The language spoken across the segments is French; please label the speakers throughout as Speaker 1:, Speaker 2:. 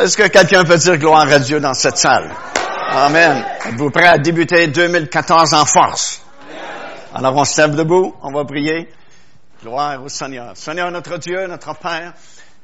Speaker 1: Est-ce que quelqu'un peut dire gloire à Dieu dans cette salle? Amen. Êtes-vous prêt à débuter 2014 en force? Alors on se lève debout, on va prier. Gloire au Seigneur. Seigneur notre Dieu, notre Père,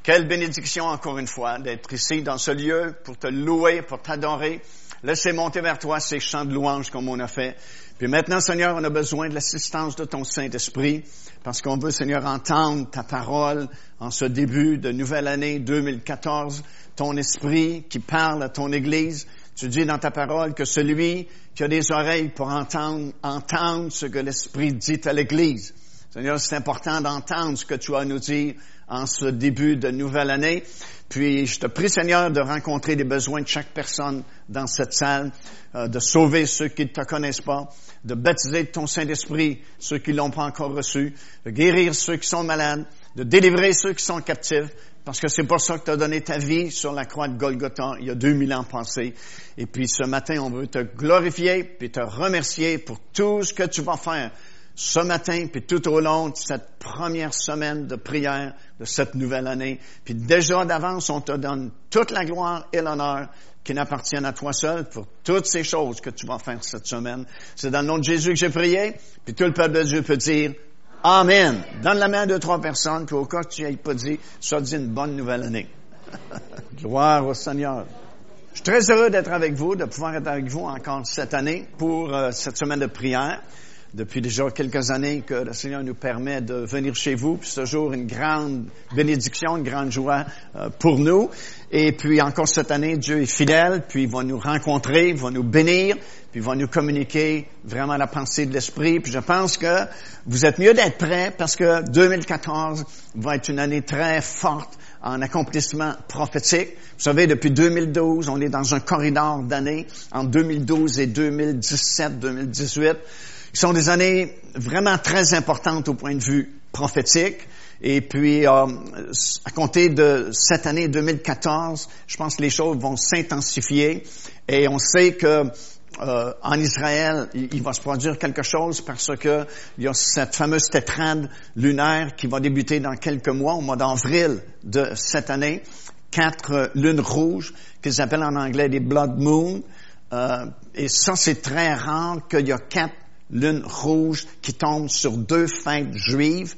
Speaker 1: quelle bénédiction encore une fois d'être ici dans ce lieu pour te louer, pour t'adorer. Laissez monter vers toi ces chants de louange comme on a fait. Puis maintenant, Seigneur, on a besoin de l'assistance de ton Saint-Esprit parce qu'on veut, Seigneur, entendre ta parole en ce début de nouvelle année 2014, ton esprit qui parle à ton Église. Tu dis dans ta parole que celui qui a des oreilles pour entendre, entendre ce que l'Esprit dit à l'Église. Seigneur, c'est important d'entendre ce que tu as à nous dire en ce début de nouvelle année. Puis je te prie, Seigneur, de rencontrer les besoins de chaque personne dans cette salle, euh, de sauver ceux qui ne te connaissent pas, de baptiser de ton Saint-Esprit ceux qui l'ont pas encore reçu, de guérir ceux qui sont malades, de délivrer ceux qui sont captifs, parce que c'est pour ça que tu as donné ta vie sur la croix de Golgotha il y a 2000 ans passés. Et puis ce matin, on veut te glorifier puis te remercier pour tout ce que tu vas faire ce matin, puis tout au long de cette première semaine de prière de cette nouvelle année. Puis déjà d'avance, on te donne toute la gloire et l'honneur qui n'appartiennent à toi seul pour toutes ces choses que tu vas faire cette semaine. C'est dans le nom de Jésus que j'ai prié, puis tout le peuple de Dieu peut dire Amen. Donne la main à deux, trois personnes, puis au cas que tu n'aies pas dit, ça dit une bonne nouvelle année. gloire au Seigneur. Je suis très heureux d'être avec vous, de pouvoir être avec vous encore cette année pour euh, cette semaine de prière depuis déjà quelques années que le Seigneur nous permet de venir chez vous. Puis ce jour, une grande bénédiction, une grande joie euh, pour nous. Et puis encore cette année, Dieu est fidèle, puis il va nous rencontrer, il va nous bénir, puis il va nous communiquer vraiment la pensée de l'Esprit. Puis je pense que vous êtes mieux d'être prêts parce que 2014 va être une année très forte en accomplissement prophétique. Vous savez, depuis 2012, on est dans un corridor d'années entre 2012 et 2017, 2018 qui sont des années vraiment très importantes au point de vue prophétique. Et puis, euh, à compter de cette année 2014, je pense que les choses vont s'intensifier. Et on sait que euh, en Israël, il, va se produire quelque chose parce que il y a cette fameuse tétrade lunaire qui va débuter dans quelques mois, au mois d'avril de cette année. Quatre lunes rouges qu'ils appellent en anglais des blood moon. Euh, et ça, c'est très rare qu'il y a quatre lune rouge qui tombe sur deux fêtes juives,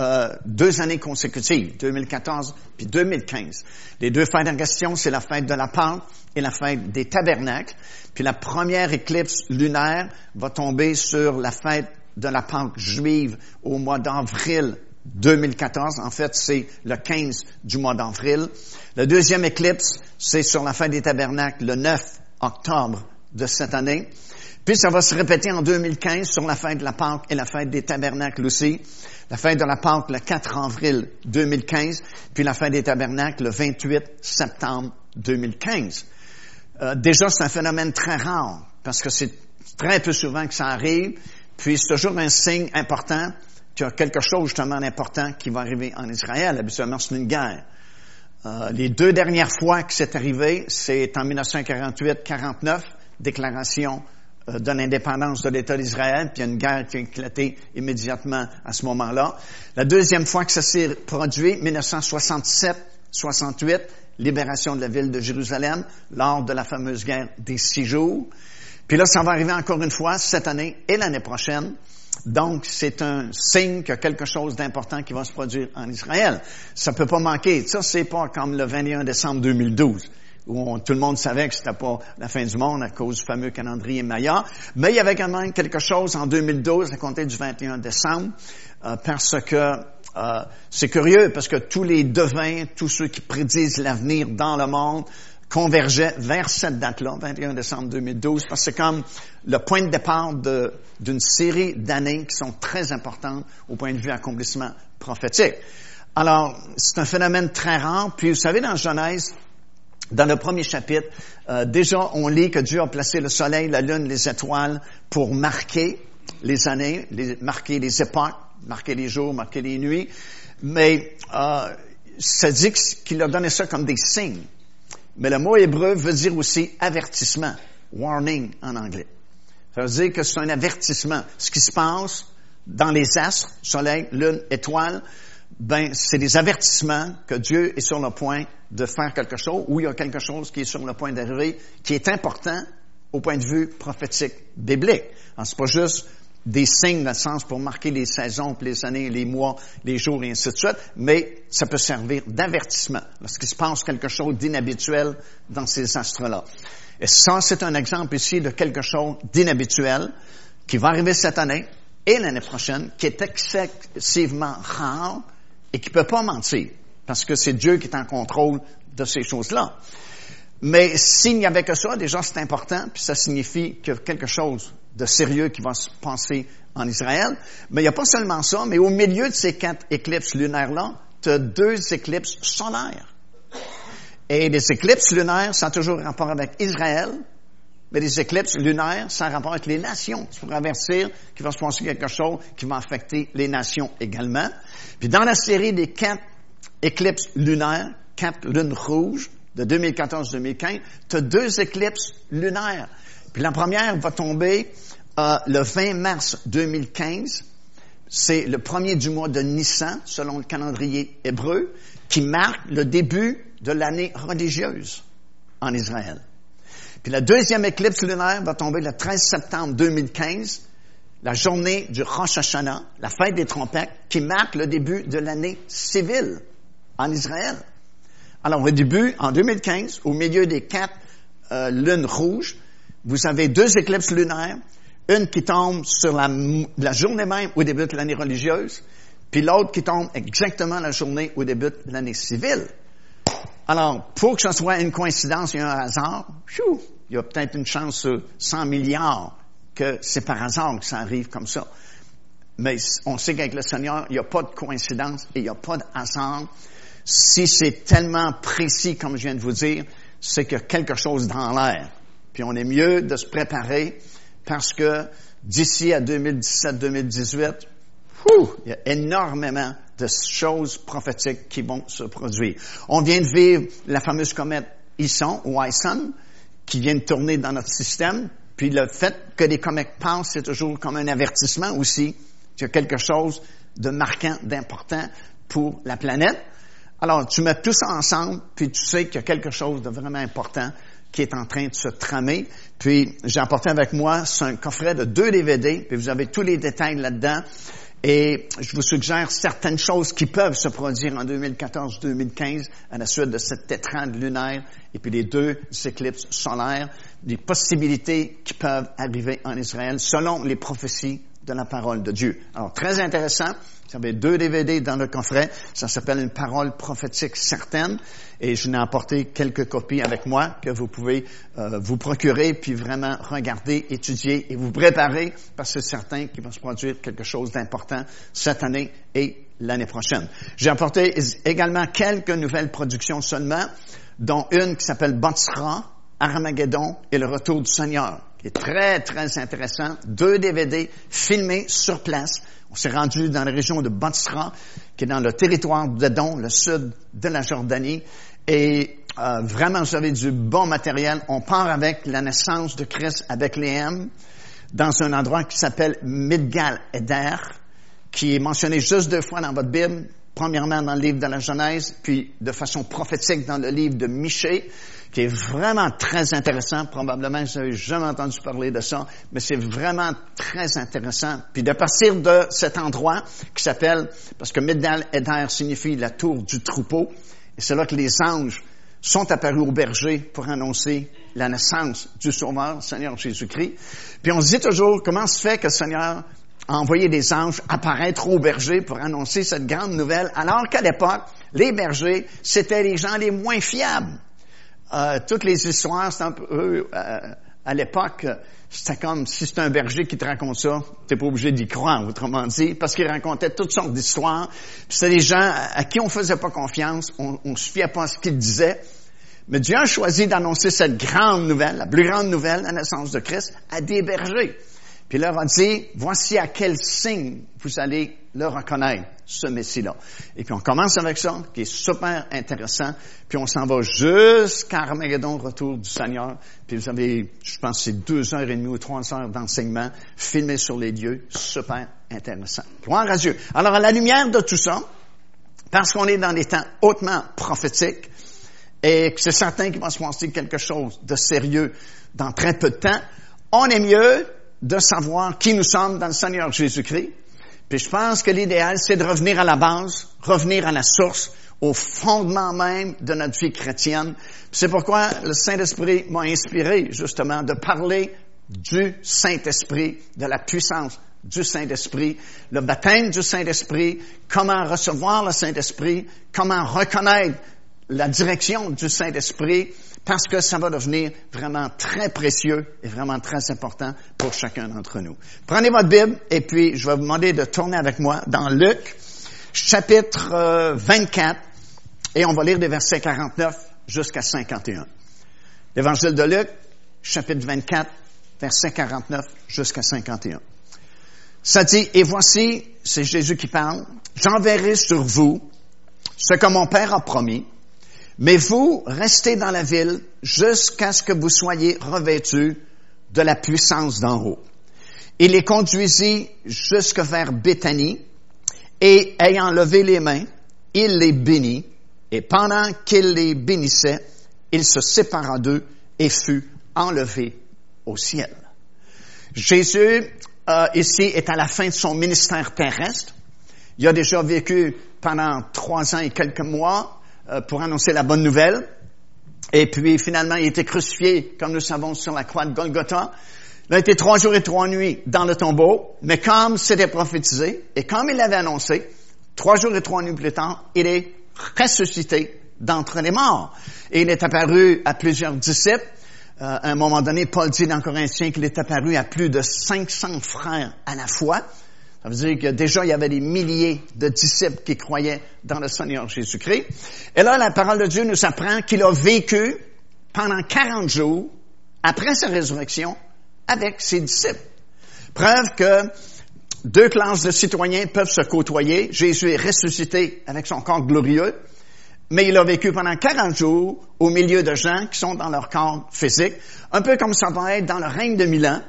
Speaker 1: euh, deux années consécutives, 2014 puis 2015. Les deux fêtes en question, c'est la fête de la Pâque et la fête des tabernacles. Puis la première éclipse lunaire va tomber sur la fête de la Pâque juive au mois d'avril 2014. En fait, c'est le 15 du mois d'avril. La deuxième éclipse, c'est sur la fête des tabernacles le 9 octobre de cette année. Puis ça va se répéter en 2015 sur la fête de la Pâque et la fête des tabernacles aussi. La fête de la Pâque le 4 avril 2015, puis la fête des tabernacles le 28 septembre 2015. Euh, déjà, c'est un phénomène très rare, parce que c'est très peu souvent que ça arrive, puis c'est toujours un signe important qu'il y a quelque chose justement d'important qui va arriver en Israël. Habituellement, c'est une guerre. Euh, les deux dernières fois que c'est arrivé, c'est en 1948-49, déclaration de l'indépendance de l'État d'Israël, puis il y a une guerre qui a éclaté immédiatement à ce moment-là. La deuxième fois que ça s'est produit, 1967-68, libération de la ville de Jérusalem lors de la fameuse guerre des six jours. Puis là, ça va arriver encore une fois cette année et l'année prochaine. Donc, c'est un signe qu'il y a quelque chose d'important qui va se produire en Israël. Ça peut pas manquer. Ça, c'est pas comme le 21 décembre 2012 où tout le monde savait que c'était pas la fin du monde à cause du fameux calendrier Maya. Mais il y avait quand même quelque chose en 2012, à compter du 21 décembre, euh, parce que euh, c'est curieux, parce que tous les devins, tous ceux qui prédisent l'avenir dans le monde, convergeaient vers cette date-là, 21 décembre 2012, parce que c'est comme le point de départ d'une série d'années qui sont très importantes au point de vue accomplissement prophétique. Alors, c'est un phénomène très rare. Puis, vous savez, dans Genèse, dans le premier chapitre, euh, déjà on lit que Dieu a placé le soleil, la lune, les étoiles pour marquer les années, les, marquer les époques, marquer les jours, marquer les nuits. Mais euh, ça dit qu'il a donné ça comme des signes. Mais le mot hébreu veut dire aussi avertissement, warning en anglais. Ça veut dire que c'est un avertissement. Ce qui se passe dans les astres, soleil, lune, étoile, ben, c'est des avertissements que Dieu est sur le point de faire quelque chose, ou il y a quelque chose qui est sur le point d'arriver, qui est important au point de vue prophétique biblique. C'est pas juste des signes dans le sens pour marquer les saisons, les années, les mois, les jours et ainsi de suite, mais ça peut servir d'avertissement lorsqu'il se passe quelque chose d'inhabituel dans ces astres-là. Et ça, c'est un exemple ici de quelque chose d'inhabituel qui va arriver cette année et l'année prochaine, qui est excessivement rare et qui peut pas mentir, parce que c'est Dieu qui est en contrôle de ces choses-là. Mais s'il n'y avait que ça, déjà c'est important, puis ça signifie a quelque chose de sérieux qui va se passer en Israël. Mais il n'y a pas seulement ça, mais au milieu de ces quatre éclipses lunaires-là, tu as deux éclipses solaires. Et les éclipses lunaires, ça a toujours rapport avec Israël, mais les éclipses lunaires, a rapport avec les nations. C'est pour avertir qu'il va se passer quelque chose qui va affecter les nations également. Puis dans la série des quatre éclipses lunaires, quatre lunes rouges de 2014-2015, tu as deux éclipses lunaires. Puis la première va tomber euh, le 20 mars 2015. C'est le premier du mois de Nissan, selon le calendrier hébreu, qui marque le début de l'année religieuse en Israël. Puis la deuxième éclipse lunaire va tomber le 13 septembre 2015, la journée du Rosh Hashanah, la fête des trompettes, qui marque le début de l'année civile en Israël. Alors au début, en 2015, au milieu des quatre euh, lunes rouges, vous avez deux éclipses lunaires, une qui tombe sur la, la journée même où débute l'année religieuse, puis l'autre qui tombe exactement la journée où débute l'année civile. Alors, pour que ce soit une coïncidence et un hasard, il y a peut-être une chance sur 100 milliards que c'est par hasard que ça arrive comme ça. Mais on sait qu'avec le Seigneur, il n'y a pas de coïncidence et il n'y a pas de hasard. Si c'est tellement précis, comme je viens de vous dire, c'est qu'il y a quelque chose dans l'air. Puis on est mieux de se préparer parce que d'ici à 2017-2018, il y a énormément de choses prophétiques qui vont se produire. On vient de vivre la fameuse comète Ison ou Ison qui vient de tourner dans notre système. Puis le fait que des comètes passent, c'est toujours comme un avertissement aussi qu'il y a quelque chose de marquant, d'important pour la planète. Alors, tu mets tout ça ensemble, puis tu sais qu'il y a quelque chose de vraiment important qui est en train de se tramer. Puis, j'ai apporté avec moi, un coffret de deux DVD, puis vous avez tous les détails là-dedans. Et je vous suggère certaines choses qui peuvent se produire en 2014-2015 à la suite de cette tétrade lunaire et puis les deux éclipses solaires, des possibilités qui peuvent arriver en Israël selon les prophéties de la parole de Dieu. Alors, très intéressant. Avez deux DVD dans le coffret. Ça s'appelle une parole prophétique certaine. Et je n'ai apporté quelques copies avec moi que vous pouvez euh, vous procurer, puis vraiment regarder, étudier et vous préparer, parce que c'est certain qu'il va se produire quelque chose d'important cette année et l'année prochaine. J'ai apporté également quelques nouvelles productions seulement, dont une qui s'appelle Botsra, Armageddon et le retour du Seigneur qui est très, très intéressant. Deux DVD filmés sur place. On s'est rendu dans la région de Batsra, qui est dans le territoire d'Edon, le sud de la Jordanie. Et euh, vraiment, vous avez du bon matériel. On part avec la naissance de Christ à Bethléem, dans un endroit qui s'appelle Midgal Eder, qui est mentionné juste deux fois dans votre Bible. Premièrement dans le livre de la Genèse, puis de façon prophétique dans le livre de Michée qui est vraiment très intéressant. Probablement, je n'avais jamais entendu parler de ça, mais c'est vraiment très intéressant. Puis de partir de cet endroit qui s'appelle, parce que Middal Eder signifie la tour du troupeau, et c'est là que les anges sont apparus au berger pour annoncer la naissance du Sauveur, Seigneur Jésus-Christ. Puis on se dit toujours, comment se fait que le Seigneur a envoyé des anges apparaître au berger pour annoncer cette grande nouvelle, alors qu'à l'époque, les bergers, c'était les gens les moins fiables. Euh, toutes les histoires, c'est un peu, euh, à l'époque, c'était comme si c'était un berger qui te raconte ça, t'es pas obligé d'y croire, autrement dit, parce qu'il racontait toutes sortes d'histoires. C'était des gens à qui on faisait pas confiance, on, on se fiait pas à ce qu'ils disaient. Mais Dieu a choisi d'annoncer cette grande nouvelle, la plus grande nouvelle, la naissance de Christ, à des bergers. Puis il leur a dit, voici à quel signe vous allez le reconnaître, ce Messie-là. Et puis on commence avec ça, qui est super intéressant. Puis on s'en va jusqu'à Armageddon, retour du Seigneur. Puis vous avez, je pense, c'est deux heures et demie ou trois heures d'enseignement filmé sur les lieux. Super intéressant. Gloire à Dieu. Alors à la lumière de tout ça, parce qu'on est dans des temps hautement prophétiques et que c'est certain qu'il va se passer quelque chose de sérieux dans très peu de temps, on est mieux de savoir qui nous sommes dans le Seigneur Jésus-Christ. Puis je pense que l'idéal, c'est de revenir à la base, revenir à la source, au fondement même de notre vie chrétienne. C'est pourquoi le Saint-Esprit m'a inspiré justement de parler du Saint-Esprit, de la puissance du Saint-Esprit, le baptême du Saint-Esprit, comment recevoir le Saint-Esprit, comment reconnaître la direction du Saint-Esprit, parce que ça va devenir vraiment très précieux et vraiment très important pour chacun d'entre nous. Prenez votre Bible et puis je vais vous demander de tourner avec moi dans Luc, chapitre 24, euh, et on va lire des versets 49 jusqu'à 51. L'évangile de Luc, chapitre 24, versets 49 jusqu'à 51. Ça dit, et voici, c'est Jésus qui parle, j'enverrai sur vous ce que mon Père a promis, mais vous restez dans la ville jusqu'à ce que vous soyez revêtus de la puissance d'en haut. Il les conduisit jusque vers Béthanie, et ayant levé les mains, il les bénit, et pendant qu'il les bénissait, il se sépara d'eux et fut enlevé au ciel. Jésus, euh, ici, est à la fin de son ministère terrestre. Il a déjà vécu pendant trois ans et quelques mois pour annoncer la bonne nouvelle. Et puis, finalement, il a été crucifié, comme nous savons, sur la croix de Golgotha. Il a été trois jours et trois nuits dans le tombeau, mais comme c'était prophétisé, et comme il l'avait annoncé, trois jours et trois nuits plus tard, il est ressuscité d'entre les morts. Et il est apparu à plusieurs disciples. Euh, à un moment donné, Paul dit dans Corinthiens qu'il est apparu à plus de 500 frères à la fois. Ça veut dire que déjà, il y avait des milliers de disciples qui croyaient dans le Seigneur Jésus-Christ. Et là, la parole de Dieu nous apprend qu'il a vécu pendant 40 jours après sa résurrection avec ses disciples. Preuve que deux classes de citoyens peuvent se côtoyer. Jésus est ressuscité avec son corps glorieux, mais il a vécu pendant 40 jours au milieu de gens qui sont dans leur corps physique, un peu comme ça va être dans le règne de Milan,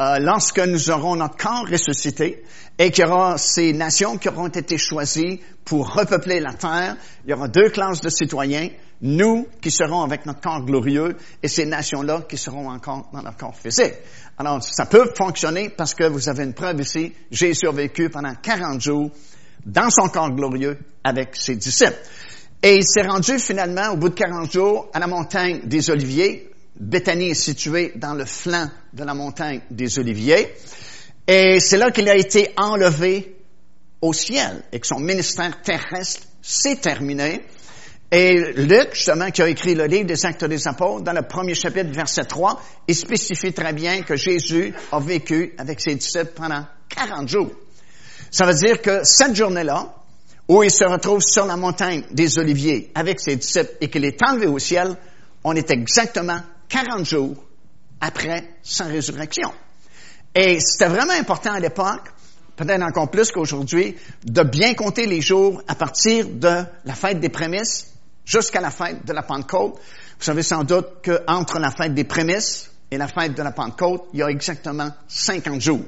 Speaker 1: euh, lorsque nous aurons notre corps ressuscité et qu'il y aura ces nations qui auront été choisies pour repeupler la terre. Il y aura deux classes de citoyens, nous qui serons avec notre corps glorieux et ces nations-là qui seront encore dans leur corps physique. Alors, ça peut fonctionner parce que vous avez une preuve ici. J'ai survécu pendant 40 jours dans son corps glorieux avec ses disciples. Et il s'est rendu finalement, au bout de 40 jours, à la montagne des Oliviers. Bethanie est située dans le flanc de la montagne des Oliviers. Et c'est là qu'il a été enlevé au ciel et que son ministère terrestre s'est terminé. Et Luc, justement, qui a écrit le livre des Actes des Apôtres, dans le premier chapitre, verset 3, il spécifie très bien que Jésus a vécu avec ses disciples pendant 40 jours. Ça veut dire que cette journée-là, où il se retrouve sur la montagne des Oliviers avec ses disciples et qu'il est enlevé au ciel, on est exactement 40 jours après sa résurrection. Et c'était vraiment important à l'époque peut-être encore plus qu'aujourd'hui, de bien compter les jours à partir de la fête des prémices jusqu'à la fête de la Pentecôte. Vous savez sans doute qu'entre la fête des prémices et la fête de la Pentecôte, il y a exactement 50 jours.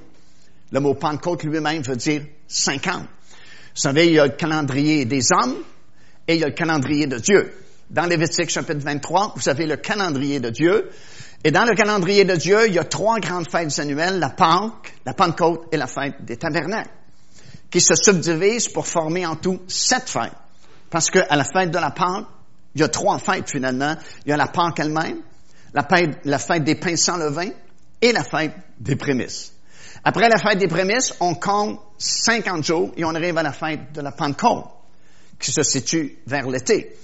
Speaker 1: Le mot Pentecôte lui-même veut dire 50. Vous savez, il y a le calendrier des hommes et il y a le calendrier de Dieu. Dans Lévitique chapitre 23, vous avez le calendrier de Dieu. Et dans le calendrier de Dieu, il y a trois grandes fêtes annuelles, la Pâque, la Pentecôte et la fête des tabernacles, qui se subdivisent pour former en tout sept fêtes. Parce qu'à la fête de la Pâque, il y a trois fêtes finalement. Il y a la Pâque elle-même, la fête, la fête des pains sans levain et la fête des prémices. Après la fête des prémices, on compte 50 jours et on arrive à la fête de la Pentecôte, qui se situe vers l'été.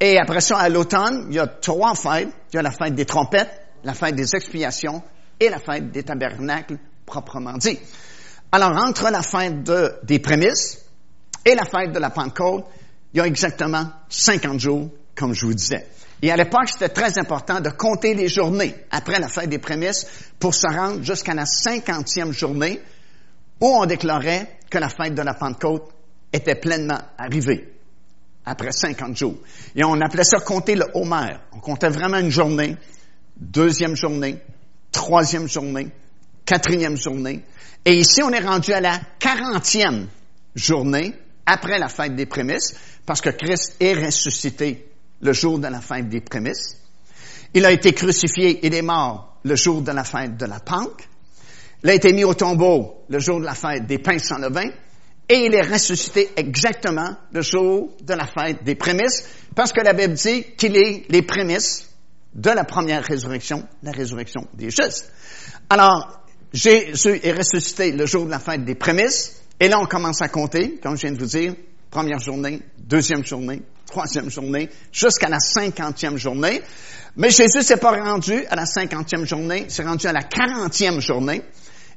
Speaker 1: Et après ça, à l'automne, il y a trois fêtes. Il y a la fête des trompettes, la fête des expiations et la fête des tabernacles proprement dit. Alors, entre la fête des prémices et la fête de la Pentecôte, il y a exactement 50 jours, comme je vous disais. Et à l'époque, c'était très important de compter les journées après la fête des prémices pour se rendre jusqu'à la cinquantième journée où on déclarait que la fête de la Pentecôte était pleinement arrivée après 50 jours. Et on appelait ça compter le Homer. On comptait vraiment une journée, deuxième journée, troisième journée, quatrième journée. Et ici, on est rendu à la quarantième journée après la fête des prémices, parce que Christ est ressuscité le jour de la fête des prémices. Il a été crucifié, il est mort le jour de la fête de la Pâque. Il a été mis au tombeau le jour de la fête des pains sans levain. Et il est ressuscité exactement le jour de la fête des prémices, parce que la Bible dit qu'il est les prémices de la première résurrection, la résurrection des justes. Alors, Jésus est ressuscité le jour de la fête des prémices, et là on commence à compter, comme je viens de vous dire, première journée, deuxième journée, troisième journée, jusqu'à la cinquantième journée. Mais Jésus s'est pas rendu à la cinquantième journée, s'est rendu à la quarantième journée.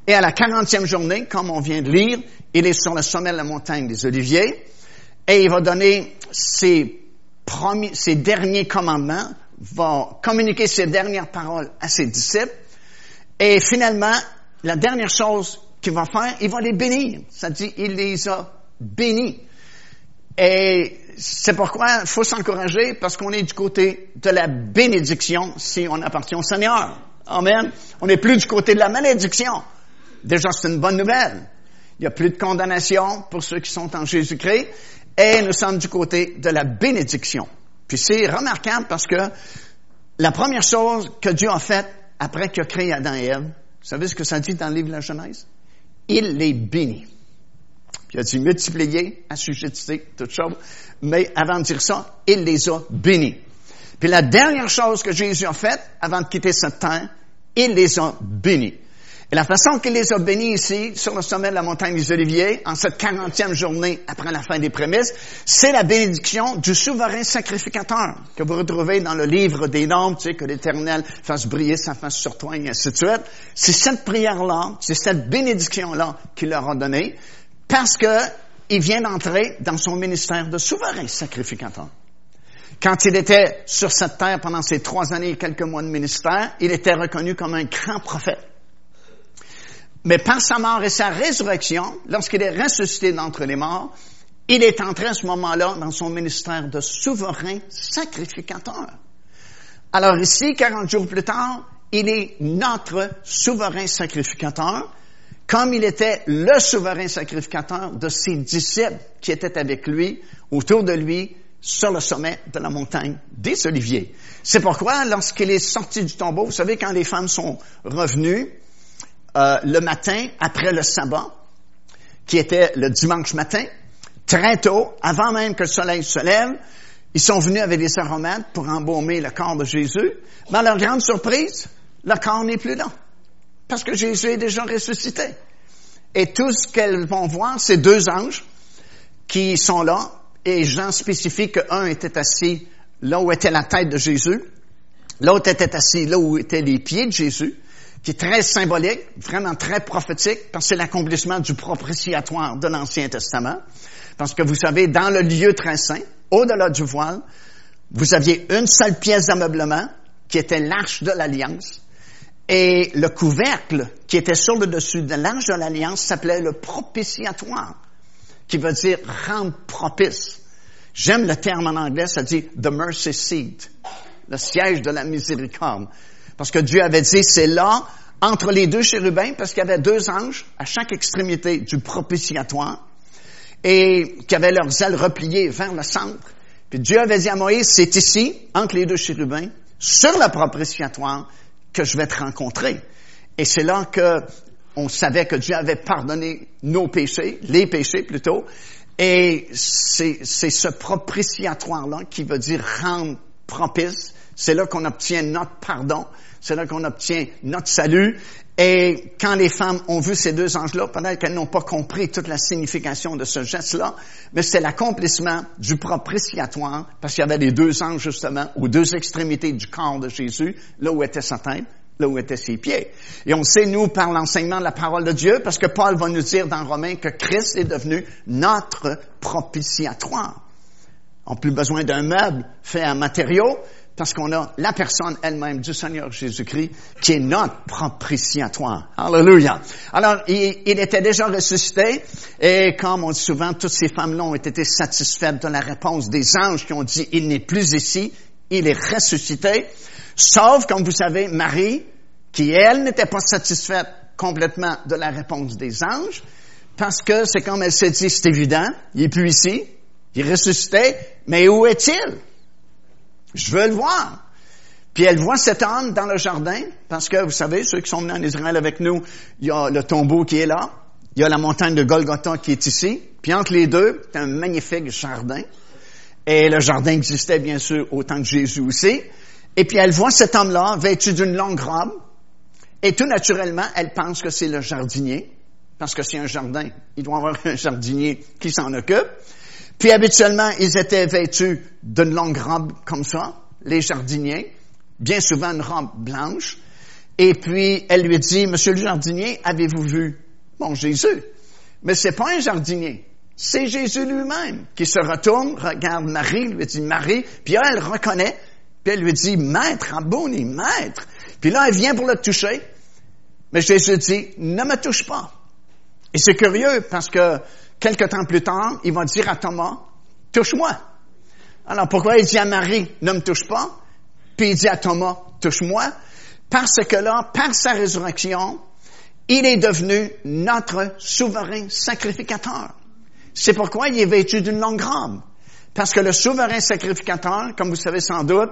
Speaker 1: Et à la quarantième journée, comme on vient de lire, il est sur le sommet de la montagne des Oliviers et il va donner ses, premiers, ses derniers commandements, va communiquer ses dernières paroles à ses disciples et finalement, la dernière chose qu'il va faire, il va les bénir. Ça dit, il les a bénis. Et c'est pourquoi il faut s'encourager parce qu'on est du côté de la bénédiction si on appartient au Seigneur. Amen. On n'est plus du côté de la malédiction. Déjà, c'est une bonne nouvelle. Il n'y a plus de condamnation pour ceux qui sont en Jésus-Christ et nous sommes du côté de la bénédiction. Puis c'est remarquable parce que la première chose que Dieu a faite après qu'il a créé Adam et Ève, vous savez ce que ça dit dans le livre de la Genèse? Il les bénit. Puis il a dit multiplier, assujettir, toutes choses. Mais avant de dire ça, il les a bénis. Puis la dernière chose que Jésus a faite avant de quitter cette terre, il les a bénis. Et la façon qu'il les a bénis ici, sur le sommet de la montagne des Oliviers, en cette quarantième journée après la fin des prémices, c'est la bénédiction du souverain sacrificateur que vous retrouvez dans le livre des Nombres, tu sais, que l'Éternel fasse briller sa face sur toi, et ainsi de suite. C'est cette prière-là, c'est cette bénédiction-là qu'il leur a donnée, parce que il vient d'entrer dans son ministère de souverain sacrificateur. Quand il était sur cette terre pendant ces trois années et quelques mois de ministère, il était reconnu comme un grand prophète. Mais par sa mort et sa résurrection, lorsqu'il est ressuscité d'entre les morts, il est entré à ce moment-là dans son ministère de souverain sacrificateur. Alors ici, 40 jours plus tard, il est notre souverain sacrificateur, comme il était le souverain sacrificateur de ses disciples qui étaient avec lui, autour de lui, sur le sommet de la montagne des Oliviers. C'est pourquoi, lorsqu'il est sorti du tombeau, vous savez, quand les femmes sont revenues, euh, le matin après le sabbat, qui était le dimanche matin, très tôt, avant même que le soleil se lève, ils sont venus avec des aromates pour embaumer le corps de Jésus. Mais à leur grande surprise, le corps n'est plus là. Parce que Jésus est déjà ressuscité. Et tout ce qu'elles vont voir, c'est deux anges qui sont là. Et Jean spécifie qu'un était assis là où était la tête de Jésus. L'autre était assis là où étaient les pieds de Jésus qui est très symbolique, vraiment très prophétique, parce que c'est l'accomplissement du propitiatoire de l'Ancien Testament. Parce que vous savez, dans le lieu très saint, au-delà du voile, vous aviez une seule pièce d'ameublement, qui était l'arche de l'Alliance, et le couvercle qui était sur le dessus de l'arche de l'Alliance s'appelait le propitiatoire, qui veut dire rendre propice. J'aime le terme en anglais, ça dit the mercy seat, le siège de la miséricorde. Parce que Dieu avait dit, c'est là, entre les deux chérubins, parce qu'il y avait deux anges à chaque extrémité du propitiatoire, et qui avaient leurs ailes repliées vers le centre. Puis Dieu avait dit à Moïse, c'est ici, entre les deux chérubins, sur le propitiatoire, que je vais te rencontrer. Et c'est là que on savait que Dieu avait pardonné nos péchés, les péchés plutôt, et c'est ce propitiatoire-là qui veut dire rendre propice. C'est là qu'on obtient notre pardon c'est là qu'on obtient notre salut. Et quand les femmes ont vu ces deux anges-là, peut-être qu'elles n'ont pas compris toute la signification de ce geste-là, mais c'est l'accomplissement du propitiatoire, parce qu'il y avait les deux anges justement aux deux extrémités du corps de Jésus, là où était sa tête, là où étaient ses pieds. Et on sait, nous, par l'enseignement de la parole de Dieu, parce que Paul va nous dire dans Romains que Christ est devenu notre propitiatoire. On n'a plus besoin d'un meuble fait en matériaux, parce qu'on a la personne elle-même du Seigneur Jésus-Christ qui est notre propitiatoire. Alléluia. Alors, il, était déjà ressuscité et comme on dit souvent, toutes ces femmes-là ont été satisfaites de la réponse des anges qui ont dit, il n'est plus ici, il est ressuscité. Sauf, comme vous savez, Marie, qui elle n'était pas satisfaite complètement de la réponse des anges, parce que c'est comme elle s'est dit, c'est évident, il est plus ici, il ressuscitait, mais où est-il? Je veux le voir. Puis elle voit cet homme dans le jardin, parce que vous savez, ceux qui sont venus en Israël avec nous, il y a le tombeau qui est là, il y a la montagne de Golgotha qui est ici, puis entre les deux, c'est un magnifique jardin. Et le jardin existait bien sûr au temps de Jésus aussi. Et puis elle voit cet homme-là vêtu d'une longue robe, et tout naturellement, elle pense que c'est le jardinier, parce que c'est un jardin, il doit y avoir un jardinier qui s'en occupe. Puis habituellement, ils étaient vêtus d'une longue robe comme ça, les jardiniers bien souvent une robe blanche. Et puis, elle lui dit, Monsieur le jardinier, avez-vous vu mon Jésus? Mais c'est pas un jardinier. C'est Jésus lui-même qui se retourne, regarde Marie, lui dit Marie, puis elle reconnaît, puis elle lui dit Maître, abonné, Maître. Puis là, elle vient pour le toucher, mais Jésus dit Ne me touche pas. Et c'est curieux parce que quelque temps plus tard, il va dire à Thomas Touche-moi. Alors pourquoi il dit à Marie Ne me touche pas? Puis il dit à Thomas, touche-moi, parce que là, par sa résurrection, il est devenu notre souverain sacrificateur. C'est pourquoi il est vêtu d'une longue robe. Parce que le souverain sacrificateur, comme vous savez sans doute,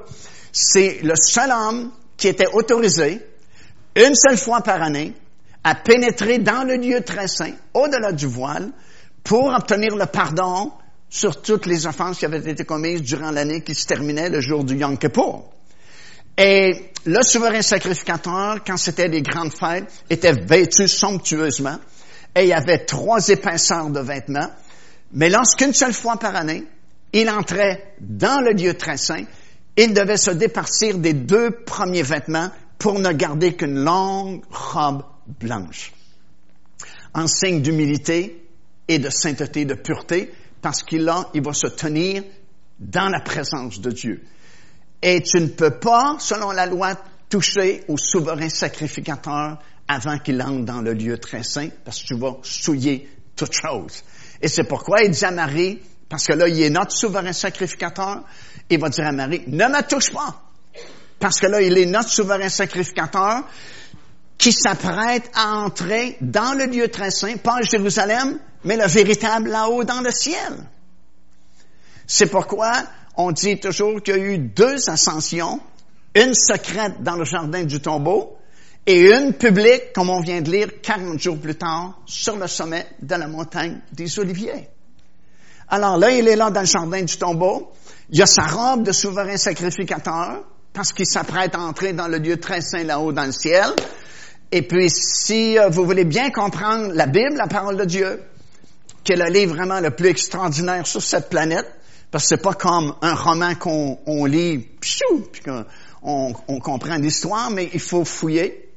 Speaker 1: c'est le seul homme qui était autorisé, une seule fois par année, à pénétrer dans le lieu très saint, au-delà du voile, pour obtenir le pardon sur toutes les offenses qui avaient été commises durant l'année qui se terminait le jour du Yom Kippur. Et le souverain sacrificateur, quand c'était des grandes fêtes, était vêtu somptueusement et il avait trois épaisseurs de vêtements. Mais lorsqu'une seule fois par année, il entrait dans le lieu très saint, il devait se départir des deux premiers vêtements pour ne garder qu'une longue robe blanche. En signe d'humilité et de sainteté, de pureté, parce qu'il il va se tenir dans la présence de Dieu. Et tu ne peux pas, selon la loi, toucher au souverain sacrificateur avant qu'il entre dans le lieu très saint, parce que tu vas souiller toute chose. Et c'est pourquoi il dit à Marie, parce que là, il est notre souverain sacrificateur, il va dire à Marie, ne me touche pas. Parce que là, il est notre souverain sacrificateur qui s'apprête à entrer dans le lieu très saint, pas Jérusalem, mais le véritable là-haut dans le ciel. C'est pourquoi on dit toujours qu'il y a eu deux ascensions, une secrète dans le jardin du tombeau et une publique, comme on vient de lire 40 jours plus tard, sur le sommet de la montagne des Oliviers. Alors là, il est là dans le jardin du tombeau. Il a sa robe de souverain sacrificateur, parce qu'il s'apprête à entrer dans le lieu très saint là-haut dans le ciel. Et puis, si euh, vous voulez bien comprendre la Bible, la parole de Dieu, qui est le livre vraiment le plus extraordinaire sur cette planète, parce que c'est pas comme un roman qu'on on lit, puis qu'on on, comprend l'histoire, mais il faut fouiller,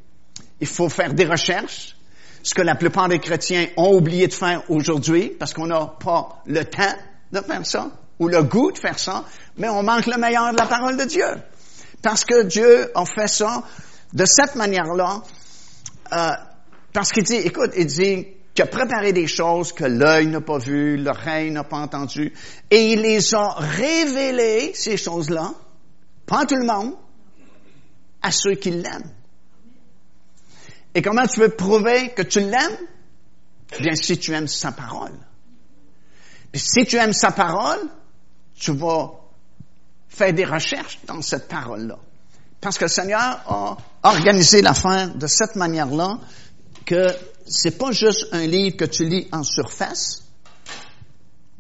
Speaker 1: il faut faire des recherches, ce que la plupart des chrétiens ont oublié de faire aujourd'hui, parce qu'on n'a pas le temps de faire ça, ou le goût de faire ça, mais on manque le meilleur de la parole de Dieu. Parce que Dieu a fait ça de cette manière-là, euh, parce qu'il dit, écoute, il dit, qui a préparé des choses que l'œil n'a pas vues, l'oreille n'a pas entendues, et il les a révélées, ces choses-là, pas à tout le monde, à ceux qui l'aiment. Et comment tu veux prouver que tu l'aimes? Bien, si tu aimes sa parole. Puis si tu aimes sa parole, tu vas faire des recherches dans cette parole-là. Parce que le Seigneur a organisé l'affaire de cette manière-là que c'est pas juste un livre que tu lis en surface,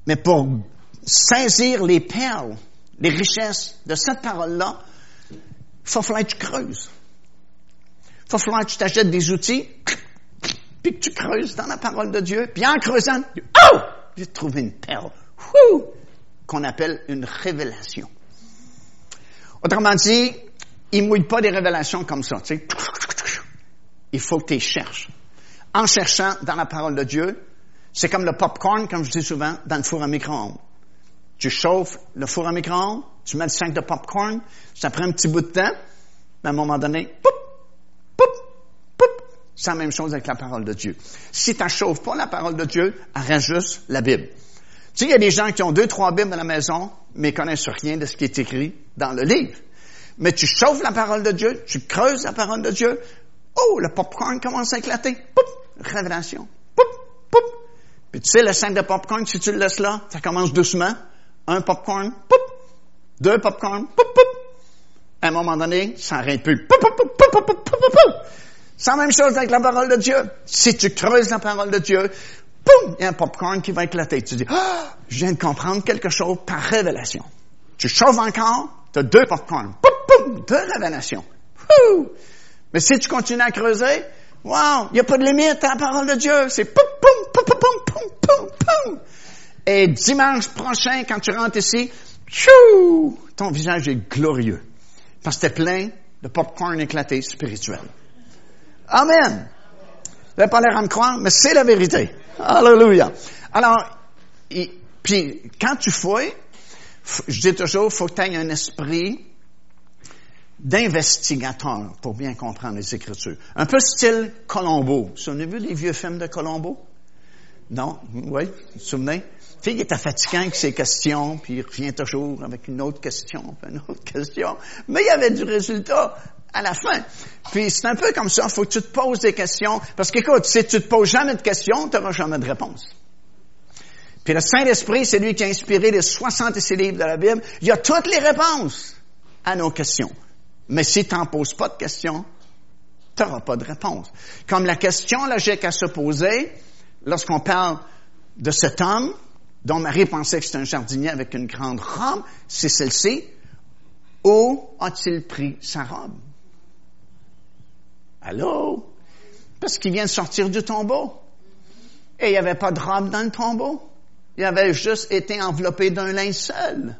Speaker 1: mais pour saisir les perles, les richesses de cette parole-là, il faut falloir que tu creuses. Il faut falloir que tu t'achètes des outils, puis que tu creuses dans la parole de Dieu, puis en creusant, oh! J'ai trouvé une perle, qu'on appelle une révélation. Autrement dit, il mouille pas des révélations comme ça, tu. Il faut que tu cherches en cherchant dans la parole de Dieu. C'est comme le popcorn, comme je dis souvent, dans le four à micro-ondes. Tu chauffes le four à micro-ondes, tu mets le sac de popcorn, ça prend un petit bout de temps, mais à un moment donné, poup, poup, poup, c'est la même chose avec la parole de Dieu. Si tu chauffes pas la parole de Dieu, arrête juste la Bible. Tu sais, il y a des gens qui ont deux, trois Bibles à la maison, mais connaissent rien de ce qui est écrit dans le livre. Mais tu chauffes la parole de Dieu, tu creuses la parole de Dieu, oh, le popcorn commence à éclater. Poup, révélation. Poup, poup. Puis tu sais, le sac de popcorn, si tu le laisses là, ça commence doucement. Un popcorn, poup. Deux popcorn, poup, poup. À un moment donné, ça n'arrête plus. Poup, poup, poup, poup, poup, poup, poup. C'est la même chose avec la parole de Dieu. Si tu creuses la parole de Dieu, poum, il y a un popcorn qui va éclater. Tu dis, ah, je viens de comprendre quelque chose par révélation. Tu chauffes encore, tu as deux popcorns. Poum, poum, deux révélations. Ouh. Mais si tu continues à creuser, wow, il n'y a pas de limite à la parole de Dieu. C'est poum, poum, poum, poum, poum, poum, poum. Et dimanche prochain, quand tu rentres ici, tchou, ton visage est glorieux. Parce que t'es plein de popcorn éclaté spirituel. Amen. Vous n'avez pas l'air à me croire, mais c'est la vérité. Alléluia. Alors, et, puis, quand tu fouilles, je dis toujours, faut que tu aies un esprit d'investigateur pour bien comprendre les Écritures. Un peu style Colombo. Vous vous vous des vieux films de Colombo? Non? Oui? Vous vous souvenez? Tu sais, il était fatiguant avec ses questions, puis il revient toujours avec une autre question, puis une autre question. Mais il y avait du résultat à la fin. Puis c'est un peu comme ça, il faut que tu te poses des questions. Parce qu'écoute, si tu te poses jamais de questions, tu n'auras jamais de réponse. Puis le Saint-Esprit, c'est lui qui a inspiré les 66 livres de la Bible. Il y a toutes les réponses à nos questions. Mais si tu n'en poses pas de questions, tu n'auras pas de réponse. Comme la question logique à se poser, lorsqu'on parle de cet homme, dont Marie pensait que c'était un jardinier avec une grande robe, c'est celle-ci. Où a-t-il pris sa robe? Allô? Parce qu'il vient de sortir du tombeau. Et il n'y avait pas de robe dans le tombeau. Il avait juste été enveloppé d'un linceul.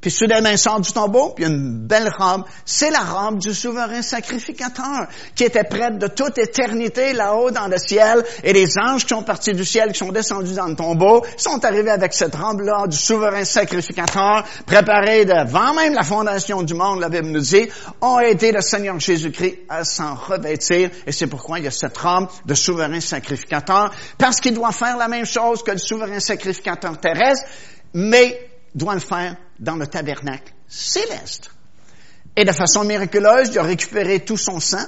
Speaker 1: Puis soudainement, il sort du tombeau, puis il y a une belle robe. C'est la robe du souverain sacrificateur, qui était prête de toute éternité là-haut dans le ciel. Et les anges qui sont partis du ciel, qui sont descendus dans le tombeau, sont arrivés avec cette robe-là du souverain sacrificateur, préparée devant même la fondation du monde, la Bible nous dit, ont aidé le Seigneur Jésus-Christ à s'en revêtir. Et c'est pourquoi il y a cette robe de souverain sacrificateur, parce qu'il doit faire la même chose que le souverain sacrificateur terrestre, mais doit le faire dans le tabernacle céleste. Et de façon miraculeuse, il a récupéré tout son sang,